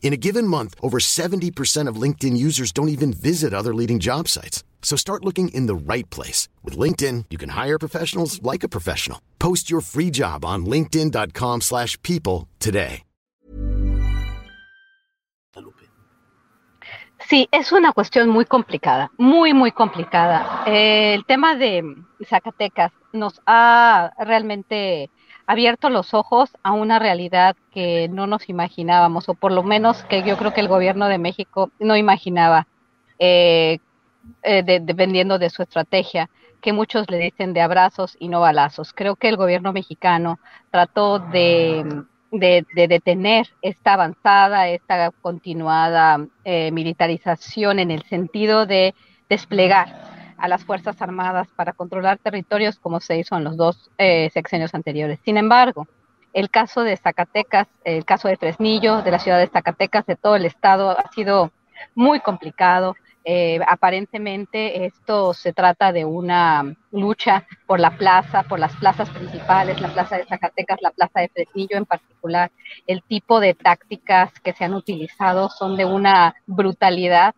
In a given month, over 70% of LinkedIn users don't even visit other leading job sites. So start looking in the right place. With LinkedIn, you can hire professionals like a professional. Post your free job on linkedin.com slash people today. Sí, es una cuestión muy complicada, muy, muy complicada. Eh, el tema de Zacatecas nos ha realmente abierto los ojos a una realidad que no nos imaginábamos, o por lo menos que yo creo que el gobierno de México no imaginaba. Eh, eh, dependiendo de su estrategia, que muchos le dicen de abrazos y no balazos. Creo que el gobierno mexicano trató de, detener esta avanzada, esta continuada eh, militarización en el sentido de desplegar a las Fuerzas Armadas para controlar territorios como se hizo en los dos eh, sexenios anteriores. Sin embargo, el caso de Zacatecas, el caso de Fresnillo, de la ciudad de Zacatecas, de todo el estado, ha sido muy complicado. Eh, aparentemente esto se trata de una lucha por la plaza, por las plazas principales, la plaza de Zacatecas, la plaza de Fresnillo en particular. El tipo de tácticas que se han utilizado son de una brutalidad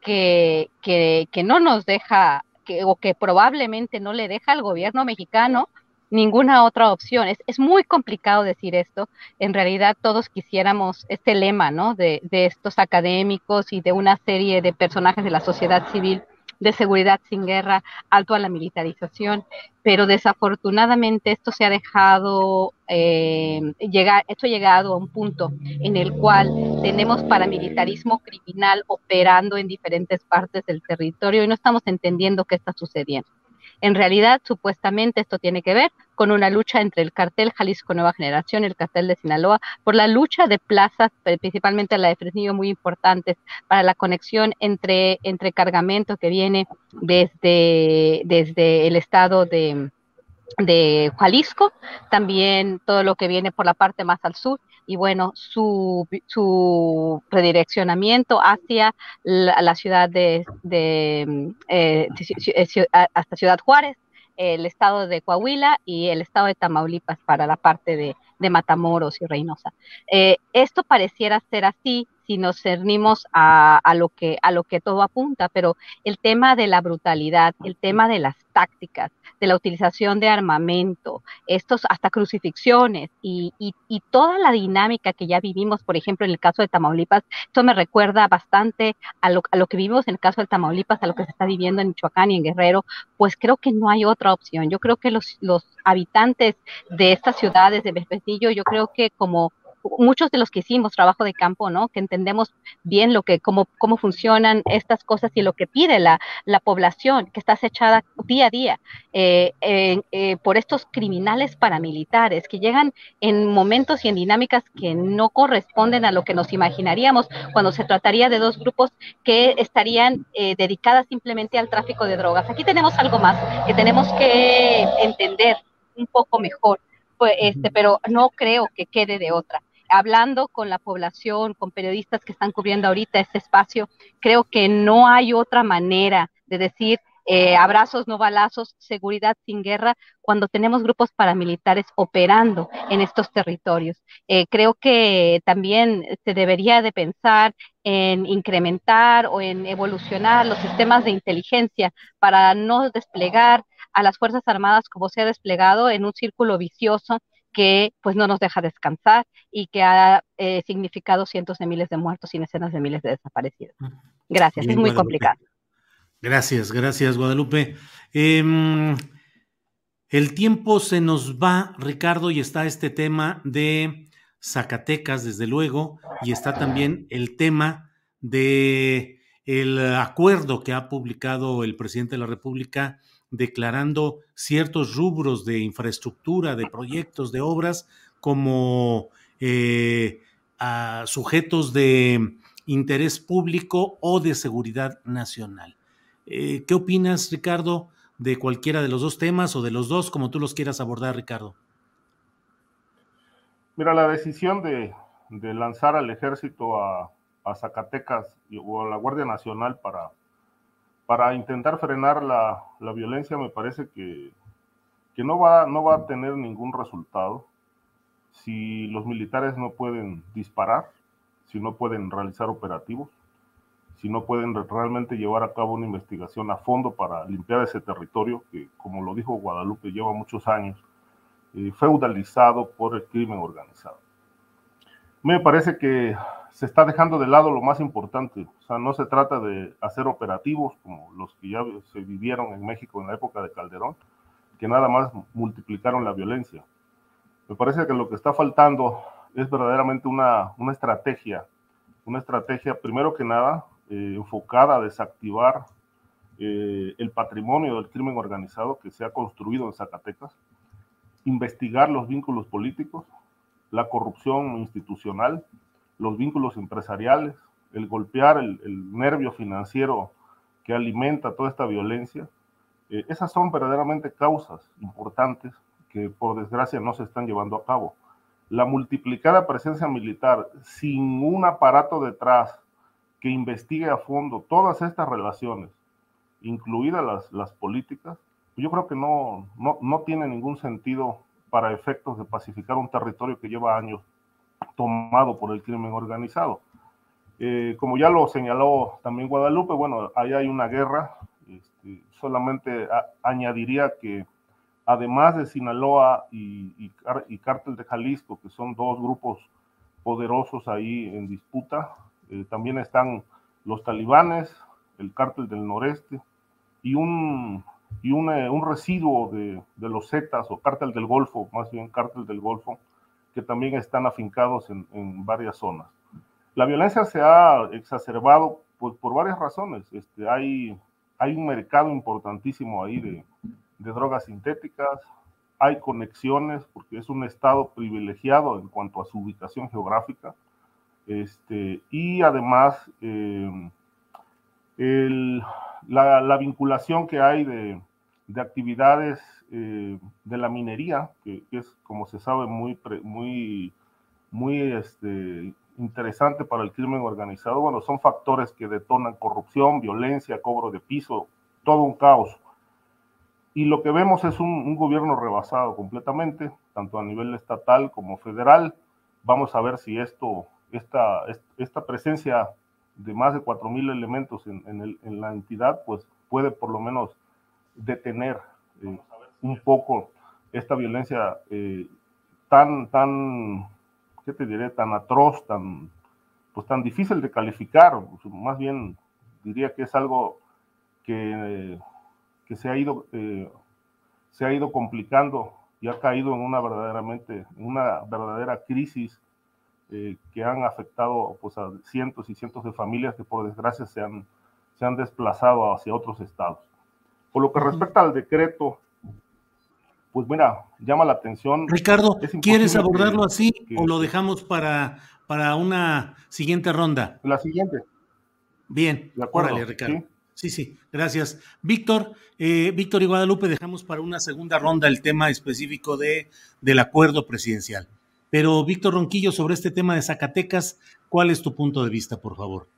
que, que, que no nos deja, que, o que probablemente no le deja al gobierno mexicano ninguna otra opción. Es, es, muy complicado decir esto. En realidad todos quisiéramos este lema, ¿no? De, de, estos académicos y de una serie de personajes de la sociedad civil de seguridad sin guerra, alto a la militarización, pero desafortunadamente esto se ha dejado eh, llegar, esto ha llegado a un punto en el cual tenemos paramilitarismo criminal operando en diferentes partes del territorio y no estamos entendiendo qué está sucediendo. En realidad, supuestamente esto tiene que ver con una lucha entre el cartel Jalisco Nueva Generación y el cartel de Sinaloa por la lucha de plazas, principalmente la de Fresnillo, muy importantes para la conexión entre, entre cargamento que viene desde, desde el estado de, de Jalisco, también todo lo que viene por la parte más al sur y bueno, su, su redireccionamiento hacia la, ciudad de, de eh, hasta Ciudad Juárez, el estado de Coahuila y el estado de Tamaulipas para la parte de, de Matamoros y Reynosa. Eh, esto pareciera ser así si nos cernimos a, a, lo que, a lo que todo apunta, pero el tema de la brutalidad, el tema de las tácticas, de la utilización de armamento, estos hasta crucifixiones y, y, toda la dinámica que ya vivimos, por ejemplo, en el caso de Tamaulipas, esto me recuerda bastante a lo, a lo que vivimos en el caso de Tamaulipas, a lo que se está viviendo en Michoacán y en Guerrero, pues creo que no hay otra opción. Yo creo que los, los habitantes de estas ciudades de Bespecillo, yo creo que como muchos de los que hicimos trabajo de campo, ¿no? Que entendemos bien lo que, cómo, cómo funcionan estas cosas y lo que pide la, la población que está acechada día a día eh, eh, por estos criminales paramilitares que llegan en momentos y en dinámicas que no corresponden a lo que nos imaginaríamos cuando se trataría de dos grupos que estarían eh, dedicadas simplemente al tráfico de drogas. Aquí tenemos algo más que tenemos que entender un poco mejor, pues, este, pero no creo que quede de otra hablando con la población, con periodistas que están cubriendo ahorita este espacio, creo que no hay otra manera de decir eh, abrazos, no balazos, seguridad sin guerra, cuando tenemos grupos paramilitares operando en estos territorios. Eh, creo que también se debería de pensar en incrementar o en evolucionar los sistemas de inteligencia para no desplegar a las Fuerzas Armadas como se ha desplegado en un círculo vicioso que pues no nos deja descansar y que ha eh, significado cientos de miles de muertos y decenas de miles de desaparecidos. Gracias, es muy complicado. Gracias, gracias, Guadalupe. Em, el tiempo se nos va, Ricardo, y está este tema de Zacatecas, desde luego, y está también el tema de el acuerdo que ha publicado el presidente de la República declarando ciertos rubros de infraestructura, de proyectos, de obras como eh, sujetos de interés público o de seguridad nacional. Eh, ¿Qué opinas, Ricardo, de cualquiera de los dos temas o de los dos, como tú los quieras abordar, Ricardo? Mira, la decisión de, lanzar al ejército a, Zacatecas o a la Guardia Nacional para, para intentar frenar la, violencia me parece que, que, no, va, no va a tener ningún resultado si los militares no pueden disparar, si no pueden realizar operativos si no pueden realmente llevar a cabo una investigación a fondo para limpiar ese territorio que, como lo dijo Guadalupe, lleva muchos años eh, feudalizado por el crimen organizado. Me parece que se está dejando de lado lo más importante, o sea, no se trata de hacer operativos como los que ya se vivieron en México en la época de Calderón, que nada más multiplicaron la violencia. Me parece que lo que está faltando es verdaderamente una, una estrategia, una estrategia, primero que nada, eh, enfocada a desactivar eh, el patrimonio del crimen organizado que se ha construido en Zacatecas, investigar los vínculos políticos, la corrupción institucional, los vínculos empresariales, el golpear el, nervio financiero que alimenta toda esta violencia. Eh, esas son verdaderamente causas importantes que por desgracia no se están llevando a cabo. La multiplicada presencia militar sin un aparato detrás que investigue a fondo todas estas relaciones, incluidas las, las políticas, yo creo que no, no, no tiene ningún sentido para efectos de pacificar un territorio que lleva años tomado por el crimen organizado. Eh, como ya lo señaló también Guadalupe, bueno, ahí hay una guerra. Este, solamente añadiría que además de Sinaloa y, y, y, Cártel de Jalisco, que son dos grupos poderosos ahí en disputa, eh, también están los talibanes, el cártel del noreste y un, y un, eh, residuo de, de, los Zetas o cártel del Golfo, más bien cártel del Golfo, que también están afincados en, en varias zonas. La violencia se ha exacerbado pues, por varias razones. Este, hay, hay un mercado importantísimo ahí de, de drogas sintéticas, hay conexiones, porque es un estado privilegiado en cuanto a su ubicación geográfica este, y además, em, la, vinculación que hay de, actividades eh, de la minería, que, es, como se sabe, muy, muy, muy este, interesante para el crimen organizado, bueno, son factores que detonan corrupción, violencia, cobro de piso, todo un caos. Y lo que vemos es un, un gobierno rebasado completamente, tanto a nivel estatal como federal. Vamos a ver si esto esta, esta presencia de más de 4.000 elementos en, en, la entidad, pues puede por lo menos detener eh, un poco esta violencia eh, tan, tan, ¿qué te diré? Tan atroz, tan, pues tan difícil de calificar. Más bien diría que es algo que, que se, ha ido, eh, se ha ido complicando y ha caído en una verdaderamente, una verdadera crisis eh, que han afectado pues, a cientos y cientos de familias que por desgracia se han, se han desplazado hacia otros estados. Por lo que respecta al decreto, pues mira, llama la atención. Ricardo, ¿quieres abordarlo así o lo dejamos para, para una siguiente ronda? La siguiente. Bien, de acuerdo, Ricardo. ¿sí? sí, gracias. Víctor, eh, Víctor y Guadalupe, dejamos para una segunda ronda el tema específico de, del acuerdo presidencial. Pero, Víctor Ronquillo, sobre este tema de Zacatecas, ¿cuál es tu punto de vista, por favor?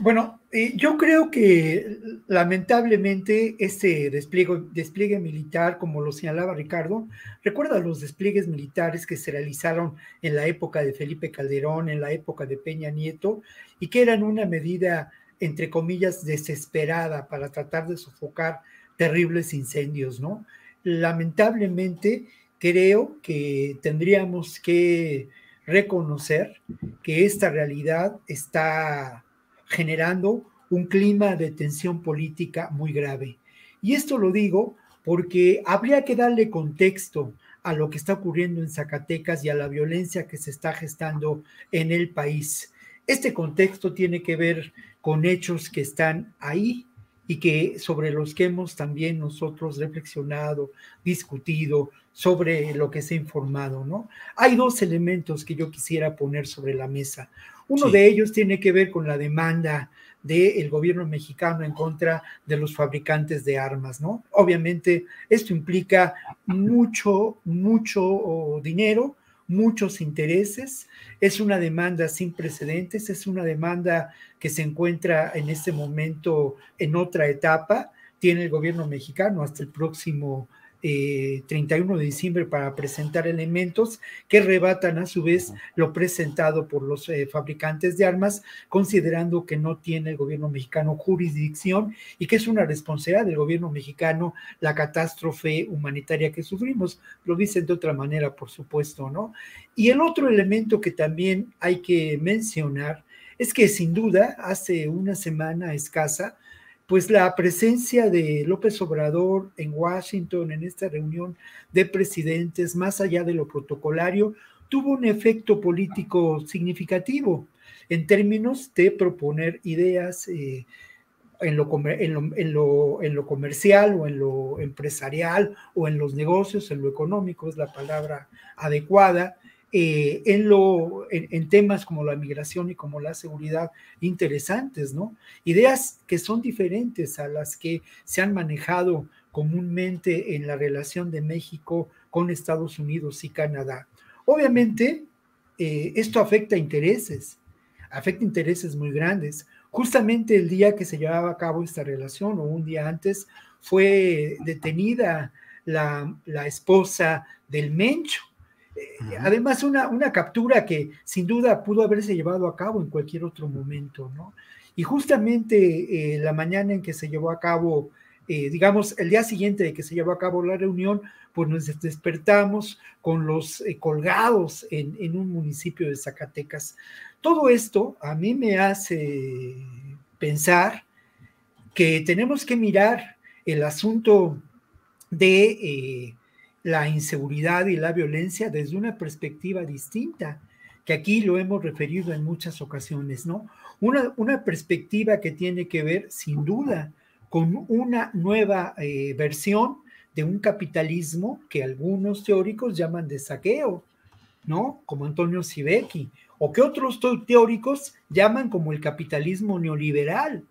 Bueno, eh, yo creo que lamentablemente este despliegue, despliegue, militar, como lo señalaba Ricardo, recuerda los despliegues militares que se realizaron en la época de Felipe Calderón, en la época de Peña Nieto, y que eran una medida, entre comillas, desesperada para tratar de sofocar terribles incendios, ¿no? Lamentablemente, creo que tendríamos que reconocer que esta realidad está generando un clima de tensión política muy grave. Y esto lo digo porque habría que darle contexto a lo que está ocurriendo en Zacatecas y a la violencia que se está gestando en el país. Este contexto tiene que ver con hechos que están ahí y que sobre los que hemos también nosotros reflexionado, discutido, sobre lo que se ha informado, ¿no? Hay dos elementos que yo quisiera poner sobre la mesa. Uno de ellos tiene que ver con la demanda del gobierno mexicano en contra de los fabricantes de armas, ¿no? Obviamente esto implica mucho, mucho dinero, muchos intereses, es una demanda sin precedentes, es una demanda que se encuentra en este momento en otra etapa, tiene el gobierno mexicano hasta el próximo 31 eh, de diciembre para presentar elementos que rebatan a su vez lo presentado por los eh, fabricantes de armas, considerando que no tiene el gobierno mexicano jurisdicción y que es una responsabilidad del gobierno mexicano la catástrofe humanitaria que sufrimos. Lo dicen de otra manera, por supuesto, ¿no? Y el otro elemento que también hay que mencionar es que sin duda hace una semana escasa, pues la presencia de López Obrador en Washington en esta reunión de presidentes, más allá de lo protocolario, tuvo un efecto político significativo en términos de proponer ideas eh, en, lo, en, lo, en, lo, comercial o en lo empresarial o en los negocios, en lo económico es la palabra adecuada, eh, en, temas como la migración y como la seguridad interesantes, ¿no? Ideas que son diferentes a las que se han manejado comúnmente en la relación de México con Estados Unidos y Canadá. Obviamente, eh, esto afecta intereses, afecta intereses muy grandes. Justamente el día que se llevaba a cabo esta relación o un día antes fue detenida la, la esposa del Mencho, Además, una, una captura que sin duda pudo haberse llevado a cabo en cualquier otro momento, ¿no? Y justamente eh, la mañana en que se llevó a cabo, eh, digamos, el día siguiente de que se llevó a cabo la reunión, pues nos despertamos con los eh, colgados en, en, un municipio de Zacatecas. Todo esto a mí me hace pensar que tenemos que mirar el asunto de la inseguridad y la violencia desde una perspectiva distinta, que aquí lo hemos referido en muchas ocasiones, ¿no? Una, una perspectiva que tiene que ver, sin duda, con una nueva eh, versión de un capitalismo que algunos teóricos llaman de saqueo, ¿no? Como Antonio Sivecki, o que otros teóricos llaman como el capitalismo neoliberal.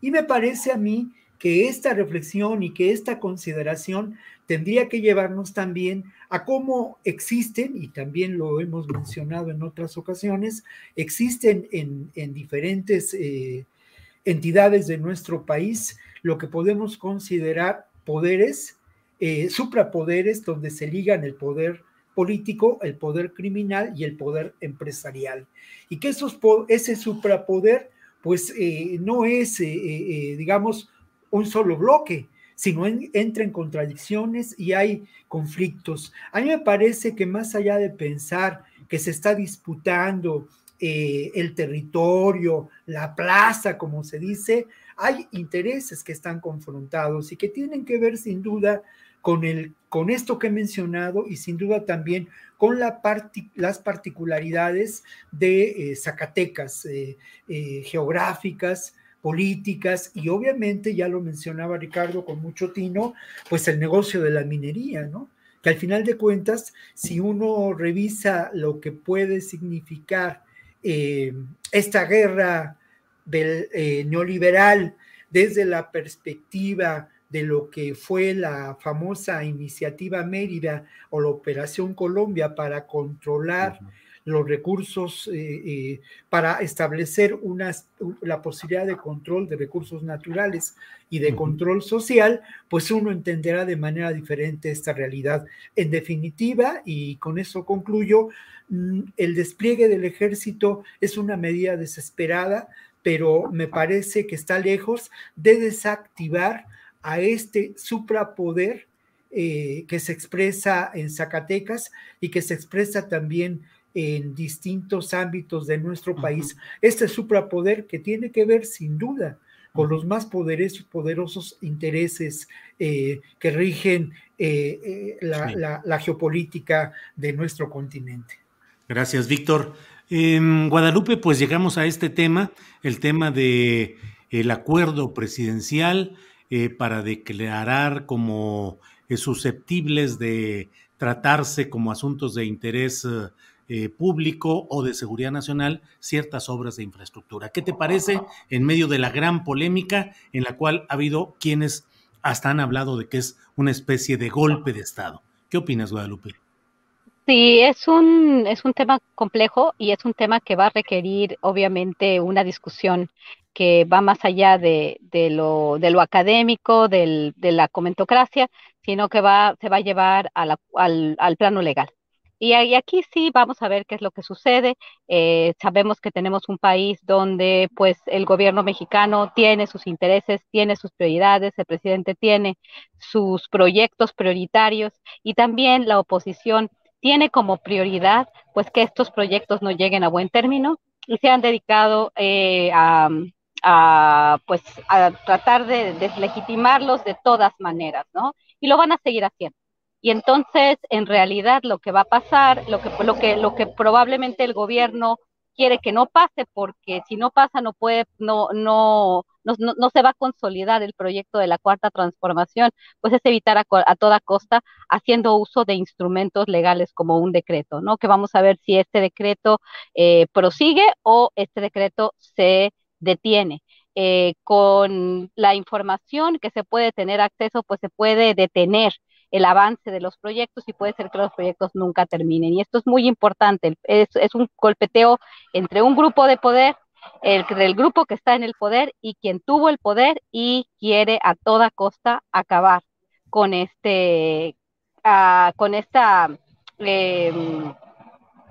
Y me parece a mí que esta reflexión y que esta consideración tendría que llevarnos también a cómo existen, y también lo hemos mencionado en otras ocasiones, existen en, diferentes eh, entidades de nuestro país lo que podemos considerar poderes, eh, suprapoderes, donde se ligan el poder político, el poder criminal y el poder empresarial. Y que esos, ese suprapoder, pues eh, no es, digamos, un solo bloque, sino entra en contradicciones y hay conflictos. A mí me parece que más allá de pensar que se está disputando eh, el territorio, la plaza, como se dice, hay intereses que están confrontados y que tienen que ver sin duda con, el, con esto que he mencionado y sin duda también con la las particularidades de eh, Zacatecas, eh, geográficas, políticas y obviamente, ya lo mencionaba Ricardo con mucho tino, pues el negocio de la minería, ¿no? Que al final de cuentas, si uno revisa lo que puede significar esta guerra del, neoliberal desde la perspectiva de lo que fue la famosa iniciativa Mérida o la Operación Colombia para controlar los recursos, eh, eh, para establecer la posibilidad de control de recursos naturales y de control social, pues uno entenderá de manera diferente esta realidad. En definitiva, y con eso concluyo, mm, el despliegue del ejército es una medida desesperada, pero me parece que está lejos de desactivar a este suprapoder eh, que se expresa en Zacatecas y que se expresa también en distintos ámbitos de nuestro país. Este suprapoder que tiene que ver sin duda con los más poderosos, poderosos intereses eh, que rigen eh, la, geopolítica de nuestro continente. Gracias, Víctor. En Guadalupe, pues llegamos a este tema, el tema de el acuerdo presidencial eh, para declarar como eh, susceptibles de tratarse como asuntos de interés eh, público o de seguridad nacional ciertas obras de infraestructura. ¿Qué te parece en medio de la gran polémica en la cual ha habido quienes hasta han hablado de que es una especie de golpe de Estado? ¿Qué opinas, Guadalupe? Sí, es un, es un tema complejo y es un tema que va a requerir obviamente una discusión que va más allá de, de, lo, académico, del, de la comentocracia, sino que va, se va a llevar al, al, plano legal. Y, aquí sí vamos a ver qué es lo que sucede. Eh, sabemos que tenemos un país donde pues el gobierno mexicano tiene sus intereses, tiene sus prioridades, el presidente tiene sus proyectos prioritarios y también la oposición tiene como prioridad pues que estos proyectos no lleguen a buen término y se han dedicado eh, a, pues, a tratar de deslegitimarlos de todas maneras, ¿no? Y lo van a seguir haciendo. Y entonces, en realidad, lo que va a pasar, lo que, lo que, lo que probablemente el gobierno quiere que no pase, porque si no pasa, no puede, no, no, no, no se va a consolidar el proyecto de la cuarta transformación, pues es evitar a, a, toda costa haciendo uso de instrumentos legales como un decreto, ¿no? Que vamos a ver si este decreto eh, prosigue o este decreto se detiene. Eh, con la información que se puede tener acceso, pues se puede detener el avance de los proyectos y puede ser que los proyectos nunca terminen. Y esto es muy importante, es, un golpeteo entre un grupo de poder, el grupo que está en el poder y quien tuvo el poder y quiere a toda costa acabar con este, uh, con esta eh,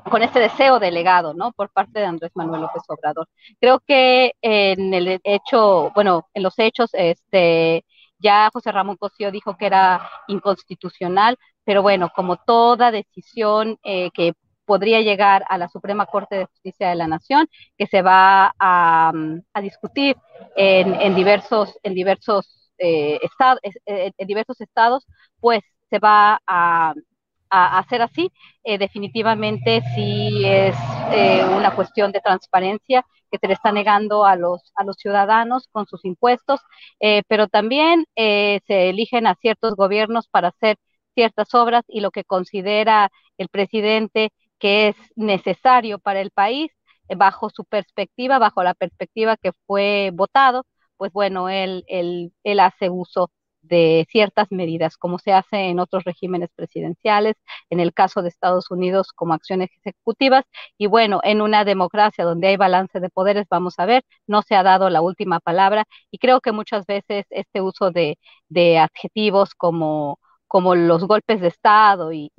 con este deseo delegado, ¿no? Por parte de Andrés Manuel López Obrador. Creo que en el hecho, bueno, en los hechos, este, ya José Ramón Cosío dijo que era inconstitucional, pero bueno, como toda decisión eh, que podría llegar a la Suprema Corte de Justicia de la Nación, que se va a, a discutir en, en, diversos, en diversos eh, estados, eh, en diversos estados, pues se va a a, hacer así, eh, definitivamente sí es eh, una cuestión de transparencia que se le está negando a los, a los ciudadanos con sus impuestos, eh, pero también se eligen a ciertos gobiernos para hacer ciertas obras y lo que considera el presidente que es necesario para el país, bajo su perspectiva, bajo la perspectiva que fue votado, pues bueno, él, él, él hace uso de ciertas medidas, como se hace en otros regímenes presidenciales, en el caso de Estados Unidos como acciones ejecutivas. Y bueno, en una democracia donde hay balance de poderes, vamos a ver, no se ha dado la última palabra y creo que muchas veces este uso de, adjetivos como, como los golpes de Estado y,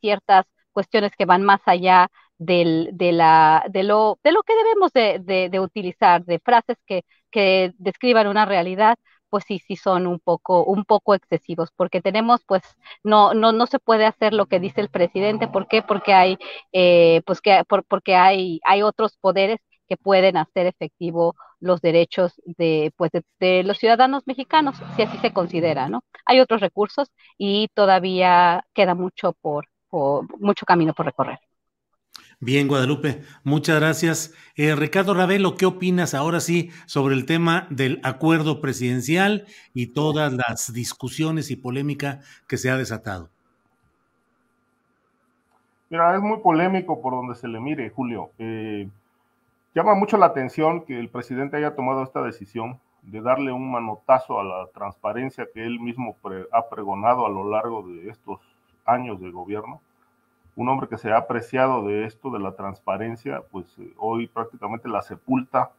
ciertas cuestiones que van más allá del, de, la, de, lo, de lo que debemos de, de utilizar, de frases que, que describan una realidad, pues sí, sí son un poco, un poco excesivos, porque tenemos, pues, no, no, no se puede hacer lo que dice el presidente, ¿por qué? Porque hay, eh, pues que, porque hay, hay otros poderes que pueden hacer efectivo los derechos de, pues, de, los ciudadanos mexicanos, si así se considera, ¿no? Hay otros recursos y todavía queda mucho por, mucho camino por recorrer. Bien, Guadalupe, muchas gracias. Eh, Ricardo Ravelo, ¿qué opinas ahora sí sobre el tema del acuerdo presidencial y todas las discusiones y polémica que se ha desatado? Mira, es muy polémico por donde se le mire, Julio. Eh, llama mucho la atención que el presidente haya tomado esta decisión de darle un manotazo a la transparencia que él mismo ha pregonado a lo largo de estos años de gobierno. Un hombre que se ha apreciado de esto, de la transparencia, pues eh, hoy prácticamente la sepulta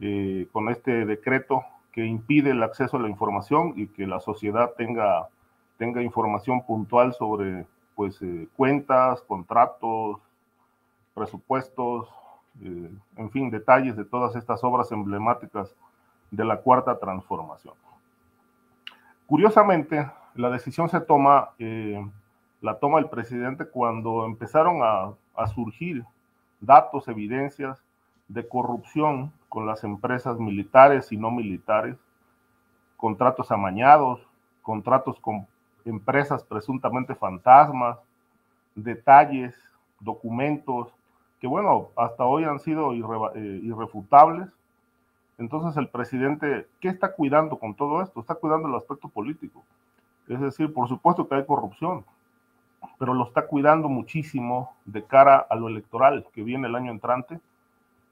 eh, con este decreto que impide el acceso a la información y que la sociedad tenga, tenga información puntual sobre pues eh, cuentas, contratos, presupuestos, en fin, detalles de todas estas obras emblemáticas de la cuarta transformación. Curiosamente, la decisión se toma, la toma el presidente cuando empezaron a, a surgir datos, evidencias de corrupción con las empresas militares y no militares, contratos amañados, contratos con empresas presuntamente fantasmas, detalles, documentos, que bueno, hasta hoy han sido eh, irrefutables. Entonces el presidente, ¿qué está cuidando con todo esto? Está cuidando el aspecto político. Es decir, por supuesto que hay corrupción, pero lo está cuidando muchísimo de cara a lo electoral que viene el año entrante,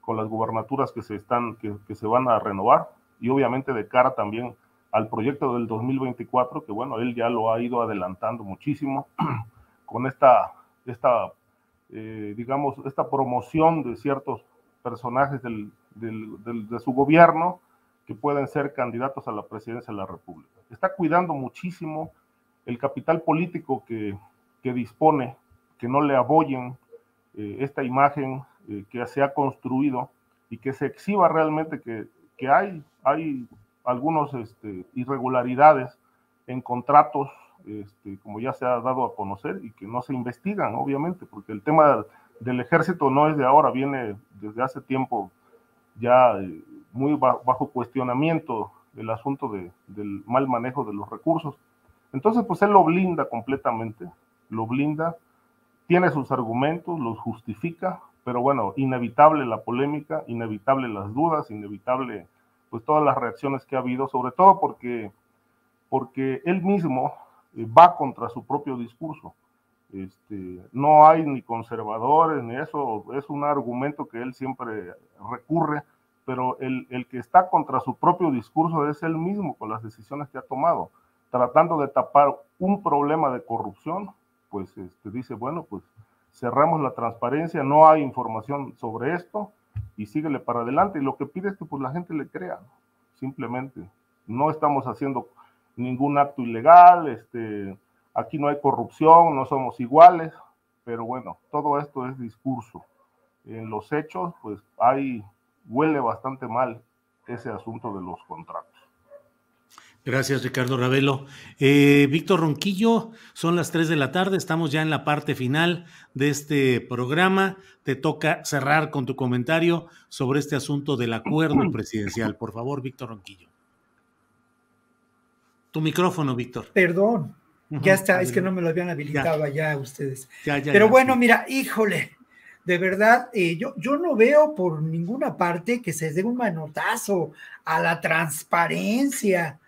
con las gubernaturas que se, están, que, que se van a renovar, y obviamente de cara también al proyecto del 2024, que bueno, él ya lo ha ido adelantando muchísimo *clears throat* con esta, esta eh, digamos, esta promoción de ciertos personajes del, de su gobierno que pueden ser candidatos a la presidencia de la República. Está cuidando muchísimo el capital político que, que dispone, que no le aboyen eh, esta imagen eh, que se ha construido y que se exhiba realmente que, que hay, hay algunas este, irregularidades en contratos, este, como ya se ha dado a conocer, y que no se investigan, obviamente, porque el tema del ejército no es de ahora, viene desde hace tiempo ya eh, muy bajo cuestionamiento el asunto del mal manejo de los recursos. Entonces, pues él lo blinda completamente, lo blinda, tiene sus argumentos, los justifica, pero bueno, inevitable la polémica, inevitable las dudas, inevitable pues todas las reacciones que ha habido, sobre todo porque, porque él mismo eh, va contra su propio discurso. Este, no hay ni conservadores ni eso, es un argumento que él siempre recurre, pero el, el, que está contra su propio discurso es él mismo con las decisiones que ha tomado, tratando de tapar un problema de corrupción, pues este, dice, bueno, pues cerramos la transparencia, no hay información sobre esto, y síguele para adelante. Y lo que pide es que pues la gente le crea, simplemente. No estamos haciendo ningún acto ilegal, este, aquí no hay corrupción, no somos iguales, pero bueno, todo esto es discurso. En los hechos, pues hay, huele bastante mal ese asunto de los contratos. Gracias, Ricardo Ravelo. Eh, Víctor Ronquillo, son las 3 de la tarde, estamos ya en la parte final de este programa. Te toca cerrar con tu comentario sobre este asunto del acuerdo *clears throat* presidencial. Por favor, Víctor Ronquillo. Tu micrófono, Víctor. Perdón, ya está, es que no me lo habían habilitado ya, ustedes. Pero bueno, mira, híjole, de verdad, eh, yo, yo no veo por ninguna parte que se dé un manotazo a la transparencia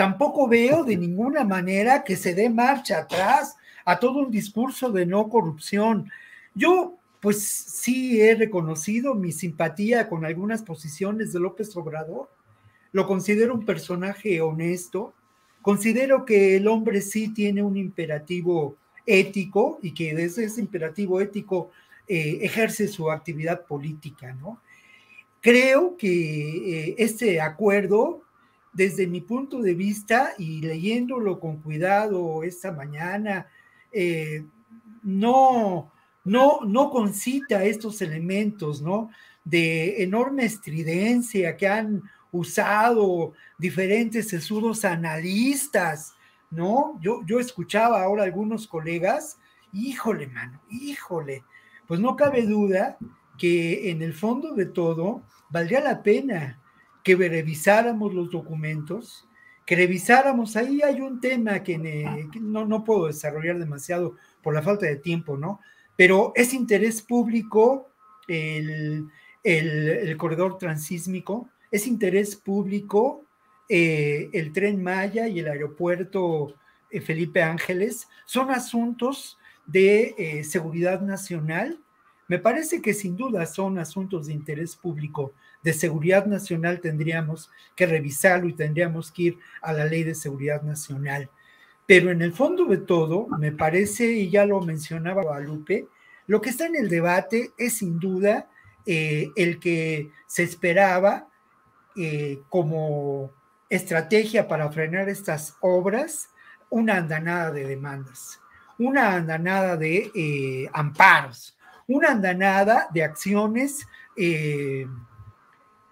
Tampoco veo de ninguna manera que se dé marcha atrás a todo un discurso de no corrupción. Yo, pues sí he reconocido mi simpatía con algunas posiciones de López Obrador. Lo considero un personaje honesto. Considero que el hombre sí tiene un imperativo ético y que desde ese imperativo ético eh, ejerce su actividad política, ¿no? Creo que eh, este acuerdo desde mi punto de vista y leyéndolo con cuidado esta mañana, eh, no, no, no concita estos elementos, ¿no? De enorme estridencia que han usado diferentes sesudos analistas, ¿no? Yo, yo escuchaba ahora algunos colegas, híjole, mano, híjole, pues no cabe duda que en el fondo de todo valdría la pena que revisáramos los documentos, que revisáramos, ahí hay un tema que, no, no, puedo desarrollar demasiado por la falta de tiempo, ¿no? Pero es interés público el, el, corredor transísmico, es interés público eh, el tren Maya y el aeropuerto eh, Felipe Ángeles, son asuntos de eh, seguridad nacional. Me parece que sin duda son asuntos de interés público, de seguridad nacional tendríamos que revisarlo y tendríamos que ir a la ley de seguridad nacional. Pero en el fondo de todo, me parece, y ya lo mencionaba Guadalupe, lo que está en el debate es sin duda eh, el que se esperaba eh, como estrategia para frenar estas obras, una andanada de demandas, una andanada de eh, amparos, una andanada de acciones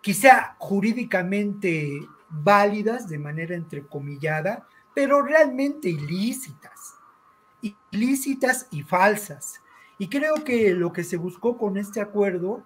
quizá jurídicamente válidas de manera entrecomillada, pero realmente ilícitas, ilícitas y falsas. Y creo que lo que se buscó con este acuerdo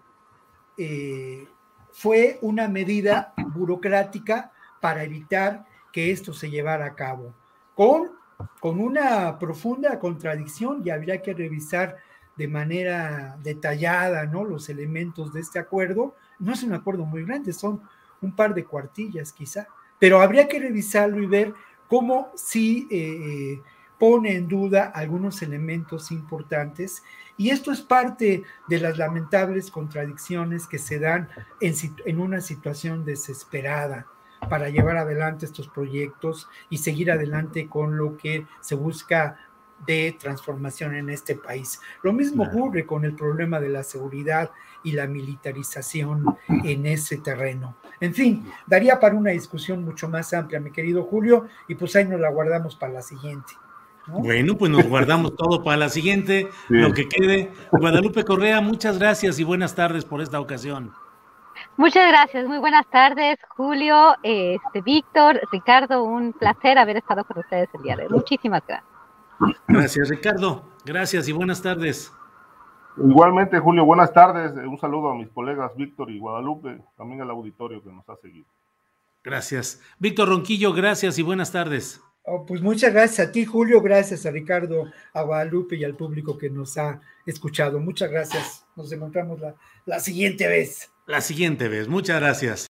eh, fue una medida burocrática para evitar que esto se llevara a cabo, con, con una profunda contradicción y habría que revisar de manera detallada ¿no? los elementos de este acuerdo. No es un acuerdo muy grande, son un par de cuartillas quizá, pero habría que revisarlo y ver cómo si eh, pone en duda algunos elementos importantes. Y esto es parte de las lamentables contradicciones que se dan en una situación desesperada para llevar adelante estos proyectos y seguir adelante con lo que se busca de transformación en este país. Lo mismo ocurre con el problema de la seguridad y la militarización en ese terreno. En fin, daría para una discusión mucho más amplia, mi querido Julio, y pues ahí nos la guardamos para la siguiente. Bueno, pues nos guardamos todo para la siguiente, lo que quede. Guadalupe Correa, muchas gracias y buenas tardes por esta ocasión. Muchas gracias, muy buenas tardes, Julio, este, Víctor, Ricardo, un placer haber estado con ustedes el día de hoy. Muchísimas gracias. Gracias, Ricardo. Gracias y buenas tardes. Igualmente, Julio, buenas tardes. Un saludo a mis colegas Víctor y Guadalupe, también al auditorio que nos ha seguido. Gracias. Víctor Ronquillo, gracias y buenas tardes. Oh, pues muchas gracias a ti, Julio. Gracias a Ricardo, a Guadalupe y al público que nos ha escuchado. Muchas gracias. Nos encontramos la, la siguiente vez. La siguiente vez. Muchas gracias.